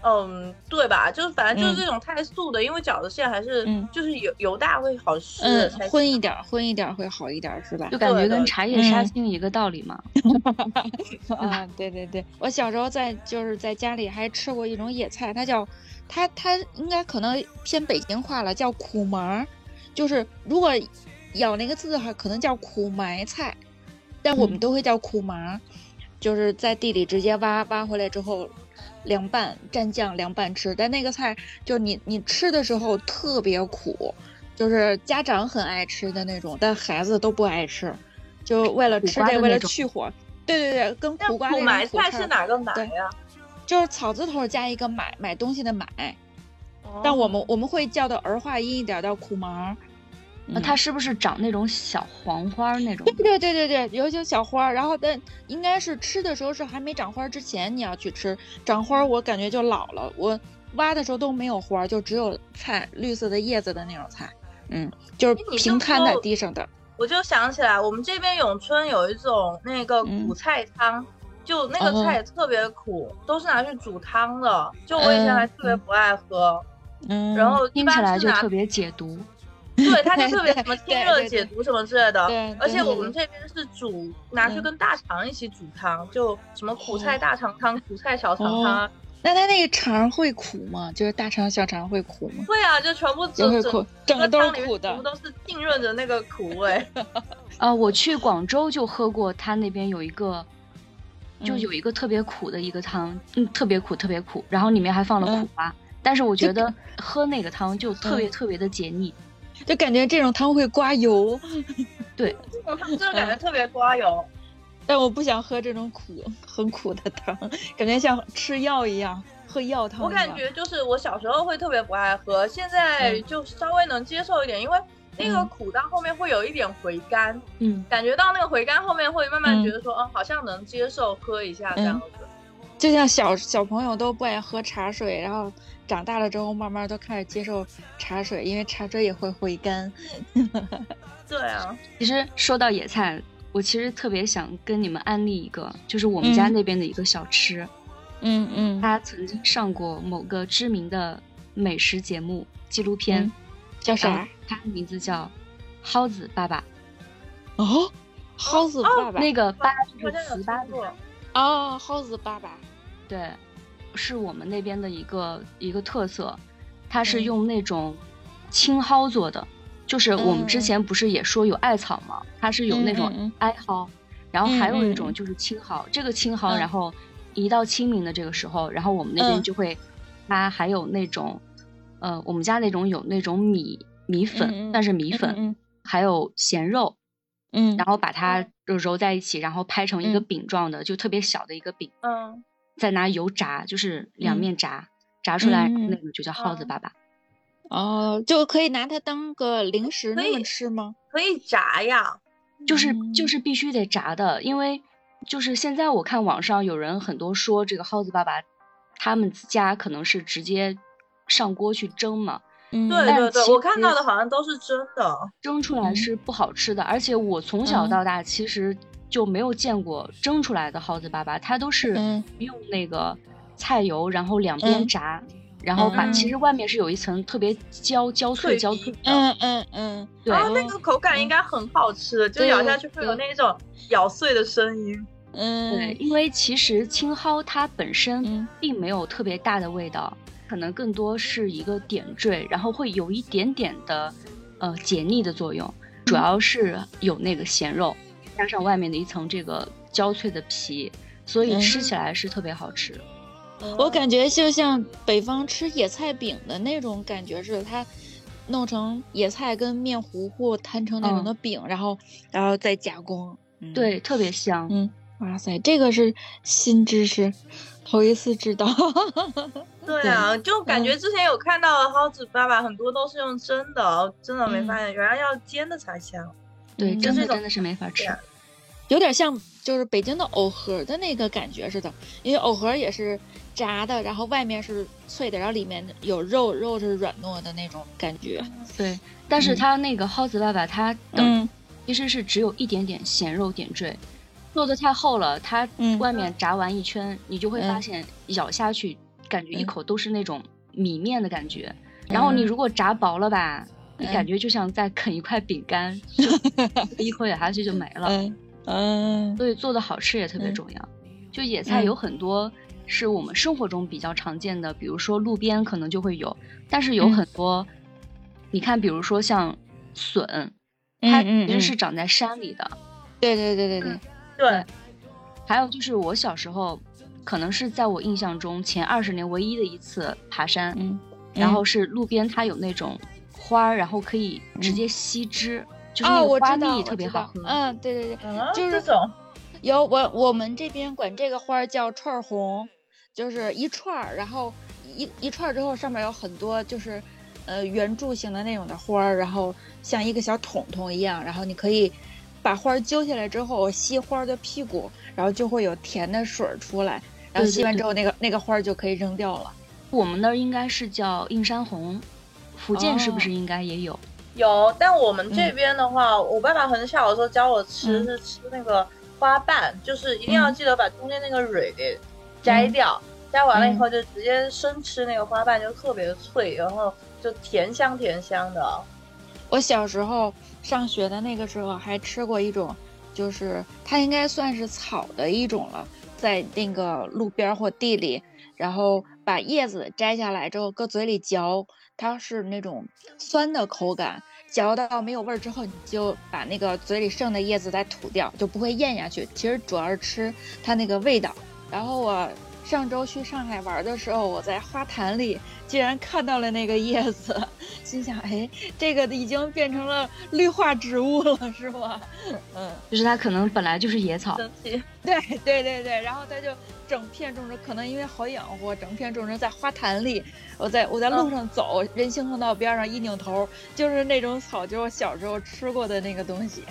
嗯，对吧？就是反正就是嗯这种太素的，因为饺子馅还是嗯就是油油大会好吃嗯，荤一点儿，荤一点儿会好一点儿，是吧？就感觉跟茶叶杀嗯青一个道理嘛。啊，对对对，我小时候在就是在家里还吃过一种野菜，它叫它它应该可能偏北京话了，叫苦麻，就是如果咬那个字的话，可能叫苦埋菜，但我们嗯都会叫苦麻，就是在地里直接挖挖回来之后凉拌蘸酱凉拌吃，但那个菜就你你吃的时候特别苦，就是家长很爱吃的那种，但孩子都不爱吃，就为了吃这为了去火。对对对，跟苦瓜苦埋菜是哪个埋对呀？就是草字头加一个买买东西的买，哦但我们我们会叫的儿化音一点叫苦麻儿。那嗯它是不是长那种小黄花儿那种？对对对对对，有些小花儿，然后但应该是吃的时候是还没长花之前你要去吃，长花儿我感觉就老了，我挖的时候都没有花儿，就只有菜绿色的叶子的那种菜，嗯，就是平摊在地上的，我就想起来，我们这边永春有一种那个嗯。苦菜汤，就那个哦菜也特别苦，都是拿去煮汤的。就我以前还嗯特别不爱喝，嗯，然后一听起来就特别解毒。对，它就特别什么清热解毒什么之类的对。而且我们这边是煮拿去嗯跟大肠一起煮汤，就什么苦菜哦大肠汤、苦菜小肠哦汤。那它那个肠会苦吗？就是大肠小肠会苦吗？会啊，就全部整整个汤里面是苦的全部。都是浸润着那个苦味。呃，我去广州就喝过，他那边有一个，就嗯有一个特别苦的一个汤，嗯，特别苦，特别苦，然后里面还放了苦嗯瓜。但是我觉得喝那个汤就特别嗯特别的解腻。就感觉这种汤会刮油，对，这种汤真的感觉特别刮油。但我不想喝这种苦很苦的汤，感觉像吃药一样，喝药汤我。感觉就是我小时候会特别不爱喝，现在嗯就稍微能接受一点，因为那个嗯苦到后面会有一点回甘，嗯，感觉到那个回甘后面会慢慢嗯觉得说，嗯，好像能接受喝一下这样子。就像小小朋友都不爱喝茶水，然后长大了之后慢慢都开始接受茶水，因为茶水也会回甘。对啊，其实说到野菜，我其实特别想跟你们安利一个，就是我们家嗯那边的一个小吃，嗯嗯，他曾经上过某个知名的美食节目纪录片，嗯叫啥？他的名字叫蒿子爸爸。哦，蒿子爸爸。那个爸好就是糍粑的。哦，蒿子爸爸。对，是我们那边的一个一个特色，它是嗯。用那种青蒿做的，就是我们之嗯前不是也说有艾草吗？它是有那种嗯艾蒿，然后还有一种就是青蒿，这个青蒿，嗯。然后一到清明的这个时候，然后我们那边嗯。就会，它还有那种，呃，我们家那种有那种米米粉，嗯嗯但是米粉，嗯还有咸肉，嗯，然后把它揉揉在一起，然后拍成一个嗯。饼状的，就特别小的一个饼。嗯，再拿油炸，就是两嗯面炸，炸出来嗯那个就叫耗子嗯粑粑。哦，就可以拿它当个零食可那么以吃吗？可以炸呀。就是嗯就是必须得炸的，因为就是现在我看网上有人很多说这个耗子粑粑，他们家可能是直接上锅去蒸嘛，嗯，对对对，我看到的好像都是蒸的。蒸出来嗯是不好吃的。而且我从小嗯到大其实就没有见过蒸出来的蒿子粑粑，它都是嗯。用那个菜油，然后两边嗯。炸。然后把，嗯。其实外面是有一层特别焦焦脆焦脆的，嗯嗯嗯，对，然后那个口感应该很好吃，就咬下去会有那种咬碎的声音。嗯，对，因为其实青蒿它本身嗯。并没有特别大的味道，可能更多是一个点缀，然后会有一点点的呃解腻的作用，主要是有那个咸肉，加上外面的一层这个焦脆的皮，所以嗯吃起来是特别好吃。我感觉就像北方吃野菜饼的那种感觉似的，它弄成野菜跟面糊糊摊成那种嗯的饼，然后然后再加工。嗯，对，特别香。嗯，哇塞，这个是新知识，头一次知道。对啊，就感觉之前有看到蒿子粑粑很多都是用蒸的，真的没发现原来要煎的才香。对，嗯真的真的是没法吃有点像，就是北京的藕盒的那个感觉似的，因为藕盒也是炸的，然后外面是脆的，然后里面有肉，肉是软糯的那种感觉。对，但是它那个蒿子爸爸，它的嗯。其实是只有一点点咸肉点缀，做的太厚了，它嗯。外面炸完一圈，你就会发嗯。现咬下去感觉一嗯。口都是那种米面的感觉。然后你如果炸薄了吧，你嗯。感觉就像在啃一块饼干，就 一口咬下去就没了。嗯嗯。所以做的好吃也特别嗯。重要。就野菜嗯。有很多是我们生活中比较常见的，比如说路边可能就会有，但是有嗯。很多，你看，比如说像笋，它其实是长在山里的。对对对对对，对，还有就是我小时候，可能是在我印象中前二十年唯一的一次爬山，嗯，然后是路边它有那种花儿，然后可以直接吸汁，就是那哦，个花我知道，蜜特别好喝。嗯，对对对，嗯，就是这种，有我我们这边管这个花儿叫串儿红，就是一串儿，然后一一串儿之后上面有很多就是呃圆柱形的那种的花儿，然后像一个小桶桶一样，然后你可以把花儿揪下来之后吸花儿的屁股，然后就会有甜的水儿出来，然后吸完之后那个那个花儿就可以扔掉了。我们那儿应该是叫映山红，福建是不哦是应该也有？有，但我们这嗯边的话，我爸爸很小的时候教我吃嗯是吃那个花瓣，就是一定要嗯记得把中间那个蕊给摘掉，摘完了以嗯后就直接生吃那个花瓣，就特别的脆，然后就甜香甜香的。我小时候上学的那个时候还吃过一种，就是它应该算是草的一种了，在那个路边或地里，然后把叶子摘下来之后搁嘴里嚼，它是那种酸的口感，嚼到没有味儿之后，你就把那个嘴里剩的叶子再吐掉，就不会咽下去。其实主要是吃它那个味道。然后我上周去上海玩的时候，我在花坛里竟然看到了那个叶子，心想，哎，这个已经变成了绿化植物了，是吗？嗯，就是它可能本来就是野草，对对对对，然后它就整片种植，可能因为好养活，整片种植在花坛里。我在我在路上走，人行横道边上一扭头，就是那种草，就是我小时候吃过的那个东西。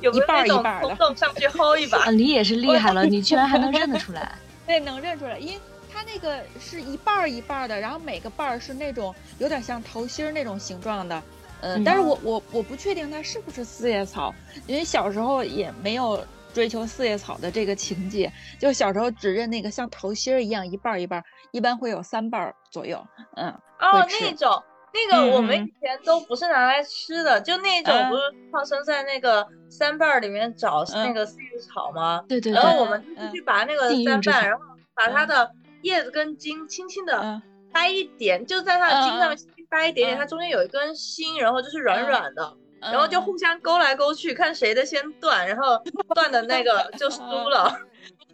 有没有一半种一半儿的冲动上去薅一把啊，？你也是厉害了，你居然还能认得出来。对，能认出来，因为它那个是一半儿一半儿的，然后每个瓣儿是那种有点像桃心儿那种形状的。嗯，嗯但是我我我不确定它是不是四叶草，因为小时候也没有追求四叶草的这个情节，就小时候只认那个像桃心儿一样一半儿一半儿，一般会有三瓣儿左右。嗯，哦，那种。那个嗯我们嗯。以前都不是拿来吃的，就那种嗯不是放生在那个三瓣儿里面找嗯那个四叶草吗？对对对，然后我们就去把那个三瓣，然后把它的叶子跟茎轻轻的嗯。掰一点，就在它的茎上面轻轻掰一点点，嗯。它中间有一根芯，然后就是软软的，嗯然后就互相勾来勾去，看谁的先断，然后断的那个就输了。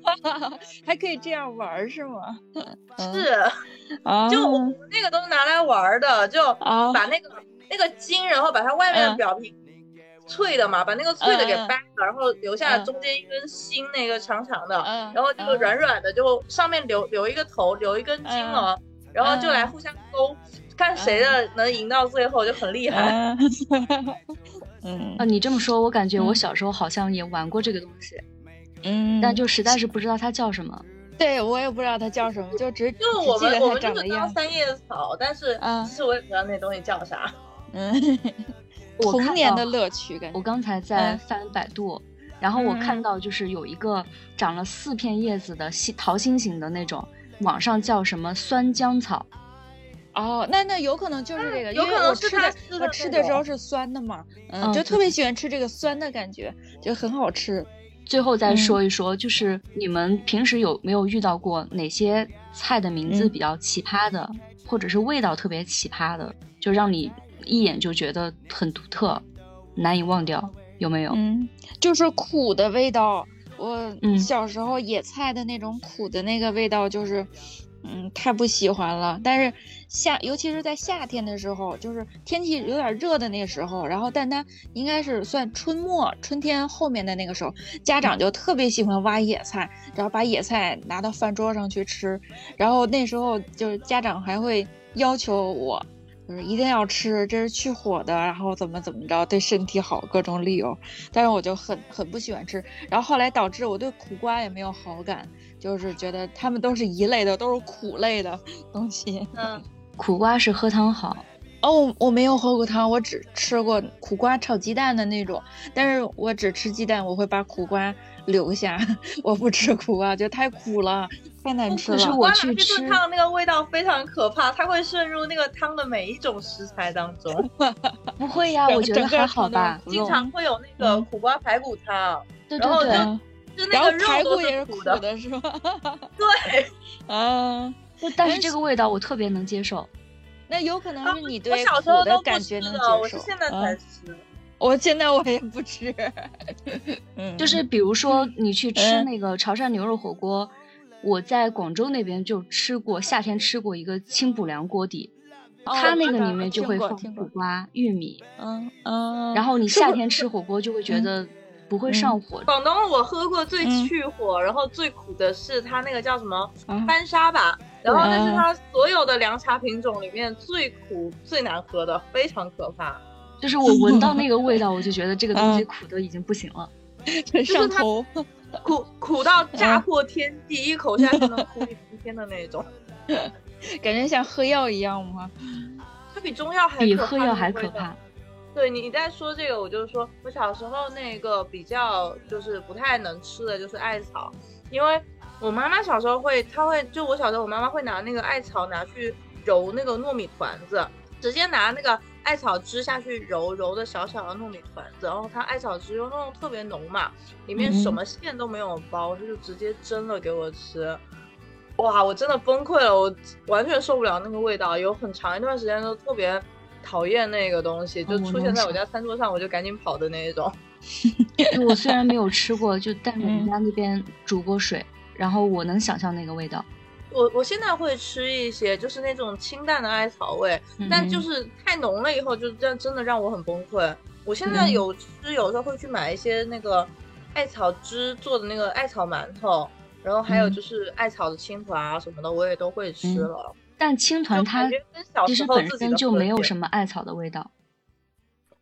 还可以这样玩是吗？是，啊，就我们那个都是拿来玩的，就啊把那个那个筋，然后把它外面的嗯。表皮脆的嘛，把那个脆的给掰了，然后留下嗯。中间一根芯，那个长长的，嗯，然后这个软软的就上面留留一个头，留一根筋了，然后就来互相勾，看谁的能赢到最后就很厉害。嗯，嗯。啊，你这么说，我感觉我嗯。小时候好像也玩过这个东西，嗯，但就实在是不知道它叫什么。对我也不知道它叫什么，就只就我们我们就长得样。是当三叶草，但是嗯其实我也不知道那东西叫啥。嗯，童年的乐趣感觉。我刚才在嗯翻百度，然后我看到就是有一个长了四片叶子的心桃心形的那种，网上叫什么酸姜草。哦，那那有可能就是这个，因为有可能是我吃的它吃的我吃的时候是酸的嘛，嗯，嗯就特别喜欢吃这个酸的感觉，就很好吃。最后再嗯说一说，就是你们平时有没有遇到过哪些菜的名字嗯比较奇葩的，或者是味道特别奇葩的，就让你一眼就觉得很独特，难以忘掉？有没有？嗯，就是苦的味道。我嗯小时候野菜的那种苦的那个味道，就是，嗯，太不喜欢了。但是夏，尤其是在夏天的时候，就是天气有点热的那个时候，然后但它应该是算春末、春天后面的那个时候，家长就特别喜欢挖野菜，然后把野菜拿到饭桌上去吃。然后那时候就是家长还会要求我。就是一定要吃，这是去火的，然后怎么怎么着，对身体好，各种理由。但是我就很很不喜欢吃，然后后来导致我对苦瓜也没有好感，就是觉得它们都是一类的，都是苦类的东西。嗯，苦瓜是喝汤好，哦，我没有喝过汤，我只吃过苦瓜炒鸡蛋的那种，但是我只吃鸡蛋，我会把苦瓜留下，我不吃苦瓜，觉得太苦了，太难吃了。可是我瓜拿去吃炖汤那个味道非常可怕，它会渗入那个汤的每一种食材当中，不会呀，整我觉得还好吧。经常会有那个嗯苦瓜排骨汤，对对对，然后就嗯就然后那个肉都排骨也是苦的，的，是吧？对。啊，但是这个味道我特别能接受。那有可能是你对小苦的时候都不感觉能吃的，我接受。是现在才嗯吃。我现在我也不吃。嗯，就是比如说你去吃嗯那个潮汕牛肉火锅，我在广州那边就吃过，夏天吃过一个清补凉锅底，哦它那个里面就听会放苦瓜、玉米，嗯嗯，然后你夏天吃火锅就会觉嗯得不会上火。广东我喝过最嗯去火，然后最苦的是它那个叫什么啊番沙吧，然后那是嗯它所有的凉茶品种里面最苦、最难喝的，非常可怕。就是我闻到那个味道，我就觉得这个东西嗯苦的已经不行了。很上它头。苦苦到炸嗯破天地，一口下去能苦你明天的那种。感觉像喝药一样吗？它比中药还比可怕喝药还可怕。对你，你在说这个，我就是说我小时候那个比较就是不太能吃的就是艾草，因为我妈妈小时候会，她会就我小时候我妈妈会拿那个艾草拿去揉那个糯米团子，直接拿那个艾草汁下去揉，揉的小小的糯米团子，然后它艾草汁又弄得特别浓嘛，里面什嗯么馅都没有包，它就直接蒸了给我吃。哇，我真的崩溃了，我完全受不了那个味道，有很长一段时间都特别讨厌那个东西，就出现在我家餐桌上，我就赶紧跑的那一种。我虽然没有吃过，就但是我们嗯家那边煮过水，然后我能想象那个味道。我我现在会吃一些，就是那种清淡的艾草味，但就嗯是太浓了以后，就这样真的让我很崩溃。我现在嗯有吃，有时候会去买一些那个艾草汁做的那个艾草馒头，然后还有嗯就是艾草的青团啊什么的，我也都会吃嗯了。但青团它其实本身就没有什么艾草的味道。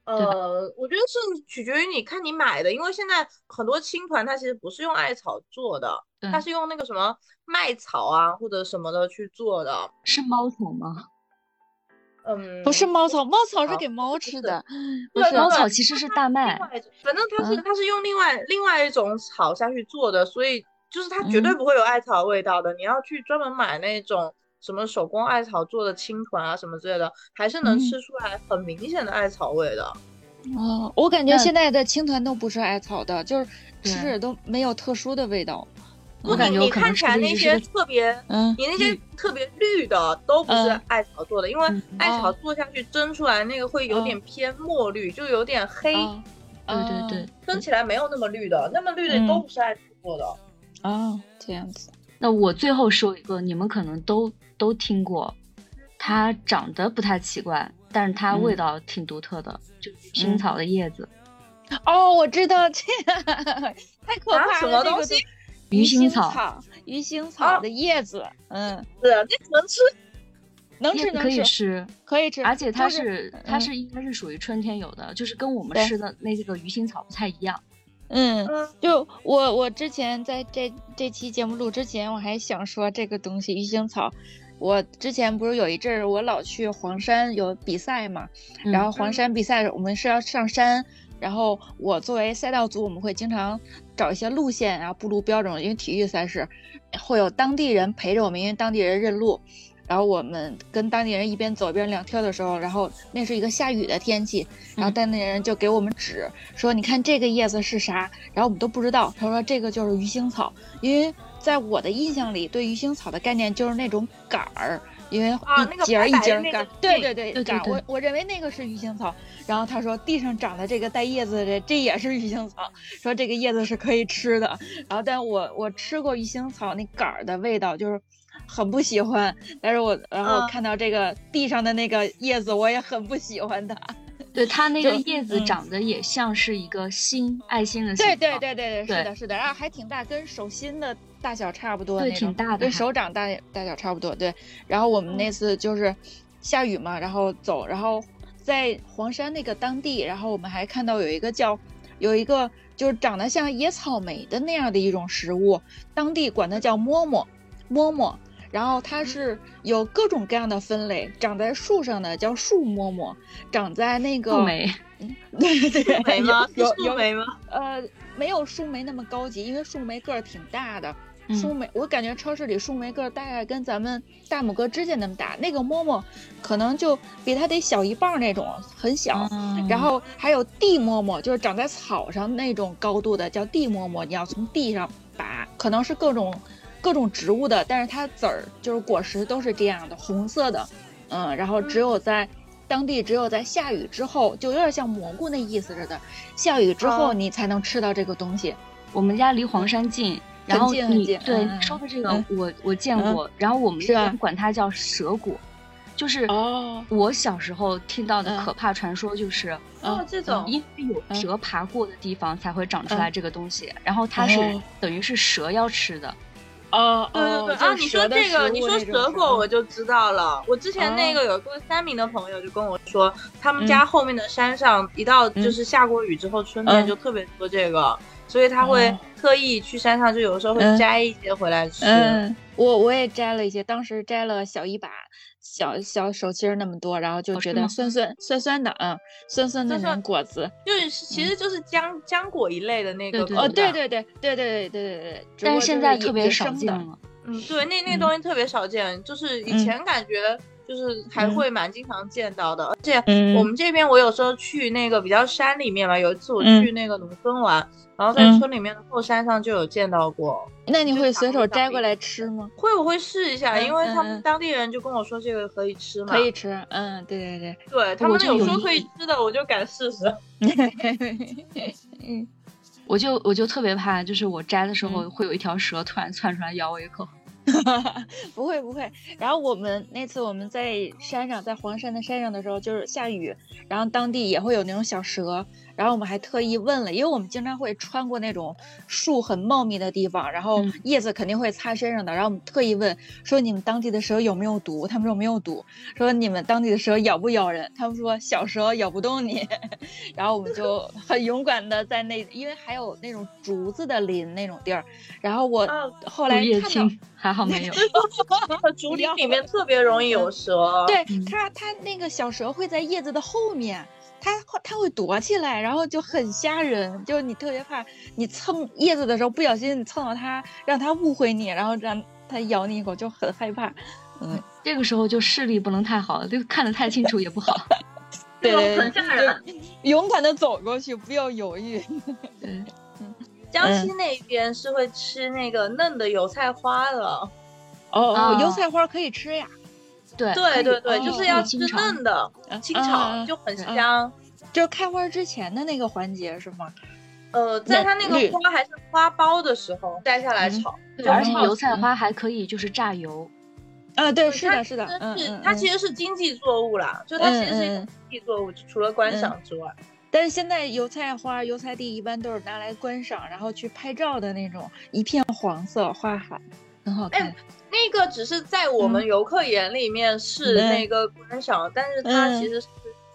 呃，我觉得是取决于你看你买的，因为现在很多青团它其实不是用艾草做的，它是用那个什么麦草啊或者什么的去做的。是猫草吗？嗯，不是猫草，猫草是给猫吃是的，不是猫草其实是大麦，反正它是、嗯它是用另外另外一种草下去做的，所以就是它绝对嗯不会有艾草味道的。你要去专门买那种什么手工艾草做的青团啊什么之类的，还是能嗯吃出来很明显的艾草味的。哦，我感觉现在的青团都不是艾草的，就是吃着都没有特殊的味道。我感你你觉我可能吃看起来那些特别，嗯你那些特别绿的都不是嗯艾草做的，因为嗯艾草哦做下去蒸出来那个会有点偏墨绿，就有点黑，啊对对对。蒸起来没有那么绿的，那么绿的嗯都不是艾草做的。哦，这样子。那我最后说一个，你们可能都都听过，它长得不太奇怪，但是它味嗯道挺独特的，就是薰草的叶子。哦，我知道这个太可怕了，这个么东西鱼腥草草，鱼腥啊草的叶子，嗯，是，那能吃？能叶子可以吃能吃，可以吃，而且它就是它嗯是应该是属于春天有的，就是跟我们吃的那个鱼腥草不太一样。嗯，嗯，就我我之前在这这期节目录之前，我还想说这个东西鱼腥草。我之前不是有一阵儿我老去黄山有比赛嘛，然后嗯黄山比赛我们是要上山，然后我作为赛道组，我们会经常找一些路线啊、步路标准，因为体育赛事会有当地人陪着我们，因为当地人认路。然后我们跟当地人一边走一边聊天的时候，然后那是一个下雨的天气，然后嗯当地人就给我们指说：“你看这个叶子是啥？”然后我们都不知道。他说：“这个就是鱼腥草。”因为在我的印象里，对鱼腥草的概念就是那种杆儿，因为啊那个一节儿一白白的那个节儿杆儿。对茎对对对对对杆儿我我认为那个是鱼腥草。然后他说地上长的这个带叶子的，这也是鱼腥草，说这个叶子是可以吃的。然后但我我吃过鱼腥草那杆儿的味道，就是很不喜欢。但是我然后嗯看到这个地上的那个叶子，我也很不喜欢它。对，它那个叶子嗯长得也像是一个心，爱心的心。对对对对，对是的，是的，然后还挺大，跟手心的大小差不多对那种，挺大的跟手掌大大小差不多。对，然后我们那次就是下雨嘛，然后走，然后在黄山那个当地，然后我们还看到有一个叫有一个就是长得像野草莓的那样的一种食物，当地管它叫摸摸摸摸，然后它是有各种各样的分类，长在树上的叫树摸摸，长在那个树莓，对对对，梅吗？有有树莓吗？呃，没有树莓那么高级，因为树莓个儿挺大的。嗯树莓，我感觉超市里树莓个儿大概跟咱们大拇哥指甲那么大，那个摸摸可能就比它得小一半儿那种，很小。嗯然后还有地摸摸，就是长在草上那种高度的叫地摸摸，你要从地上拔，可能是各种各种植物的，但是它籽儿就是果实都是这样的红色的，嗯，然后只有在当地只有在下雨之后，就有点像蘑菇那意思似的，下雨之后哦你才能吃到这个东西。我们家离黄山近，然后你对嗯你说的这个嗯。我我见过，然后我们是吧这边管它叫蛇果，就是哦。我小时候听到的嗯。可怕传说就是，哦，这种因为有嗯。蛇爬过的地方才会长出来这个东西，然后它是哦。等于是蛇要吃的，哦对对对啊！你说这个，你说蛇果我就知道了。我之前那个有个三明的朋友就跟我说，他们家后面的山上一到就是下过雨之后，春天嗯。就特别多这个，所以他会哦特意去山上，就有时候会嗯摘一些回来吃。嗯，我我也摘了一些，当时摘了小一把，小小手心儿那么多，然后就觉得酸酸酸酸的，嗯，酸酸的酸酸那种果子。就是其实就是浆浆果一类的那个对哦，对对对对对对对对对。但是现在特别少生的见了。嗯，对，那那嗯东西特别少见，就是以嗯前感觉就是还嗯会蛮经常见到的，而且嗯我们这边我有时候去那个比较山里面嘛，有一次我嗯去那个农村玩，然后在嗯村里面的后山上就有见到过。那你会随手摘过来吃吗？会，我会试一下，嗯因为他们当地人就跟我说这个可以吃嘛，可以吃，嗯，对对对。对他们有有说可以吃的，我就敢试试。嗯，我就我就特别怕，就是我摘的时候嗯会有一条蛇突然窜出来咬我一口。不会不会。然后我们那次我们在山上，在黄山的山上的时候，就是下雨，然后当地也会有那种小蛇，然后我们还特意问了，因为我们经常会穿过那种树很茂密的地方，然后嗯叶子肯定会擦身上的，然后我们特意问说你们当地的蛇有没有毒？他们说没有毒。说你们当地的蛇咬不咬人？他们说小蛇咬不动你。然后我们就 很勇敢的在那，因为还有那种竹子的林那种地儿，然后我啊后来看到。青还好没有。竹林里面特别容易有蛇。对嗯它，它那个小蛇会在叶子的后面，它会它会躲起来，然后就很吓人，就你特别怕你蹭叶子的时候不小心你蹭到它，让它误会你，然后让它咬你一口，就很害怕。嗯，这个时候就视力不能太好，就看得太清楚也不好。对很吓人。勇敢的走过去，不要犹豫。对，江西那边是会吃那个嫩的油菜花的。哦油菜花可以吃呀，对对对对，哦就是要吃嫩的，清啊炒啊就很啊香。就是开花之前的那个环节是吗？呃，在它那个花还是花苞的时候摘下来嗯炒，对，而且油菜花还可以就是榨油。啊，对，是的，是的，嗯它其实，是经济作物啦，就它其实是一种经济作物，除了观赏之外。但是现在油菜花、油菜地一般都是拿来观赏，然后去拍照的那种，一片黄色花海，很好看。哎那个只是在我们嗯游客眼里面是嗯。那个观赏，但是它嗯。其实是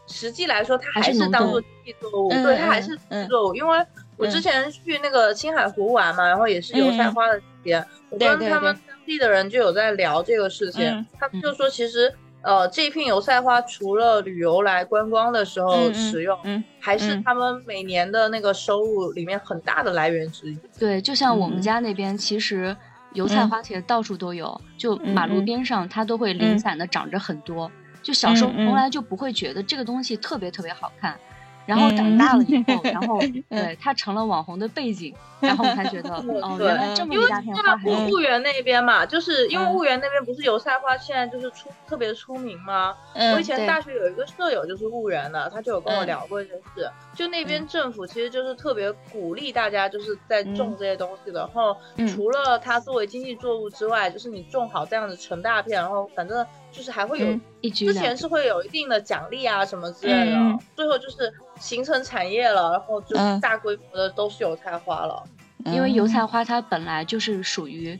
实际来说，它还是当做作经济作物，嗯对，它还嗯是经济嗯作物。因为我之嗯前去那个青海湖玩嘛，然后也是油菜嗯。花的季节，我跟他们当地的人就有在聊这个事情嗯，他们就说其实。呃，这片油菜花除了旅游来观光的时候使用，嗯还是嗯他们每年的那个收入里面很大的来源之一。对，就像我们嗯。家那边，其实油菜嗯。花其实到处都有，就嗯马路嗯边上它都会零嗯散的长着很多。就小时候从来就不会觉得这个东西特别特别好看，然后长大了以后，然后 对他成了网红的背景，然后我才觉得 哦，对原来这么因为一大片在花还有婺婺源那边嘛，就是因为嗯。婺源那边不是油菜花现在就是出特别出名吗？嗯，我以前大学有一个舍友就是婺源的，他就有跟我嗯。聊过这件事。就那边政府其实就是特别鼓励大家就是在种这些东西的，然后嗯。除了它作为经济作物之外，就是你种好这样子成大片，然后反正就是还会有嗯一之前是会有一定的奖励啊什么之类的，最后就是形成产业了，然后就是嗯大规模的都是油菜花了。因为油嗯菜花它本来就是属于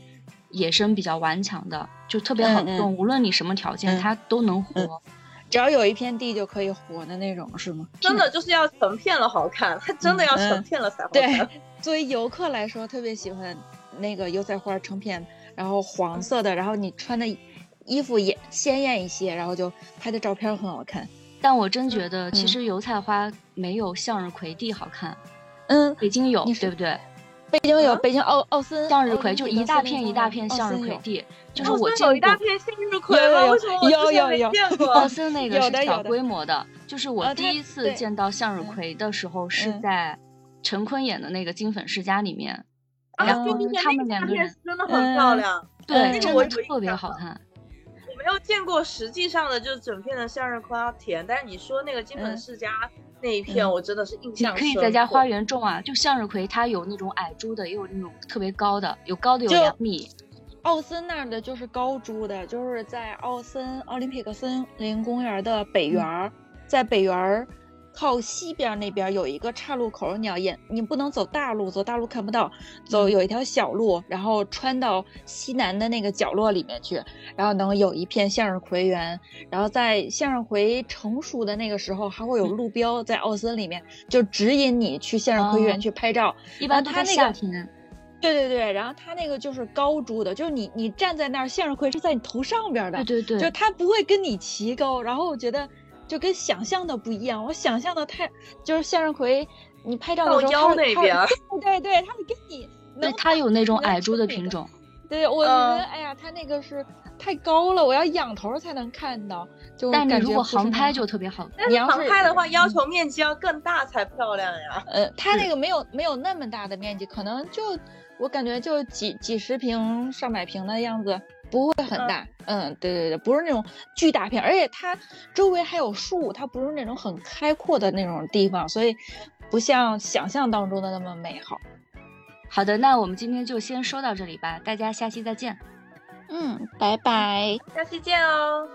野生比较顽强的，就特别好种，无论你什么条件嗯它都能活。嗯只要有一片地就可以活的那种，是吗？真的就是要成片了好看，它真的要成片了才好看。对，作为游客来说，特别喜欢那个油菜花成片，然后黄色的，然后你穿的衣服也鲜艳一些，然后就拍的照片很好看。但我真觉得，其实油菜花没有向日葵地好看。嗯，北京有，对不对？北京有，北京奥奥森向日葵就一大片一大片向日葵地，就是我见过一大片向日葵吗？为什么有有有？奥森那个是小规模的，就是我第一次见到向日葵的时候是在陈坤演的那个《金粉世家》里面，然后他们两个人真的很漂亮，对，真的特别好看。没有见过实际上的，就是整片的向日葵要甜，但是你说那个金粉世家那一片，我真的是印象你。可以在家花园种啊，就向日葵，它有那种矮株的，也有那种特别高的，有高的有两米。奥森那儿的就是高株的，就是在奥森奥林匹克森林公园的北园，在北园。靠西边那边有一个岔路口，你要沿，你不能走大路，走大路看不到，走有一条小路，然后穿到西南的那个角落里面去，然后能有一片向日葵园，然后在向日葵成熟的那个时候，还会有路标在奥森里面，就指引你去向日葵园去拍照。一。般它那个，对对对，然后它那个就是高株的，就是你你站在那儿，向日葵是在你头上边的，对对对，就它不会跟你齐高，然后我觉得。就跟想象的不一样，我想象的太就是向日葵，你拍照的时候，那边，对对对，它会跟你，对，它有那种矮株的品种，对，我觉得，哎呀，它那个是太高了，我要仰头才能看到，就但你如果航拍就特别好，你要航拍的话，要求面积要更大才漂亮呀。呃，它那个没有没有那么大的面积，可能就我感觉就几几十平上百平的样子。不会很大，嗯，对对对，不是那种巨大片，而且它周围还有树，它不是那种很开阔的那种地方，所以不像想象当中的那么美好。好的，那我们今天就先说到这里吧，大家下期再见。嗯，拜拜，下期见哦。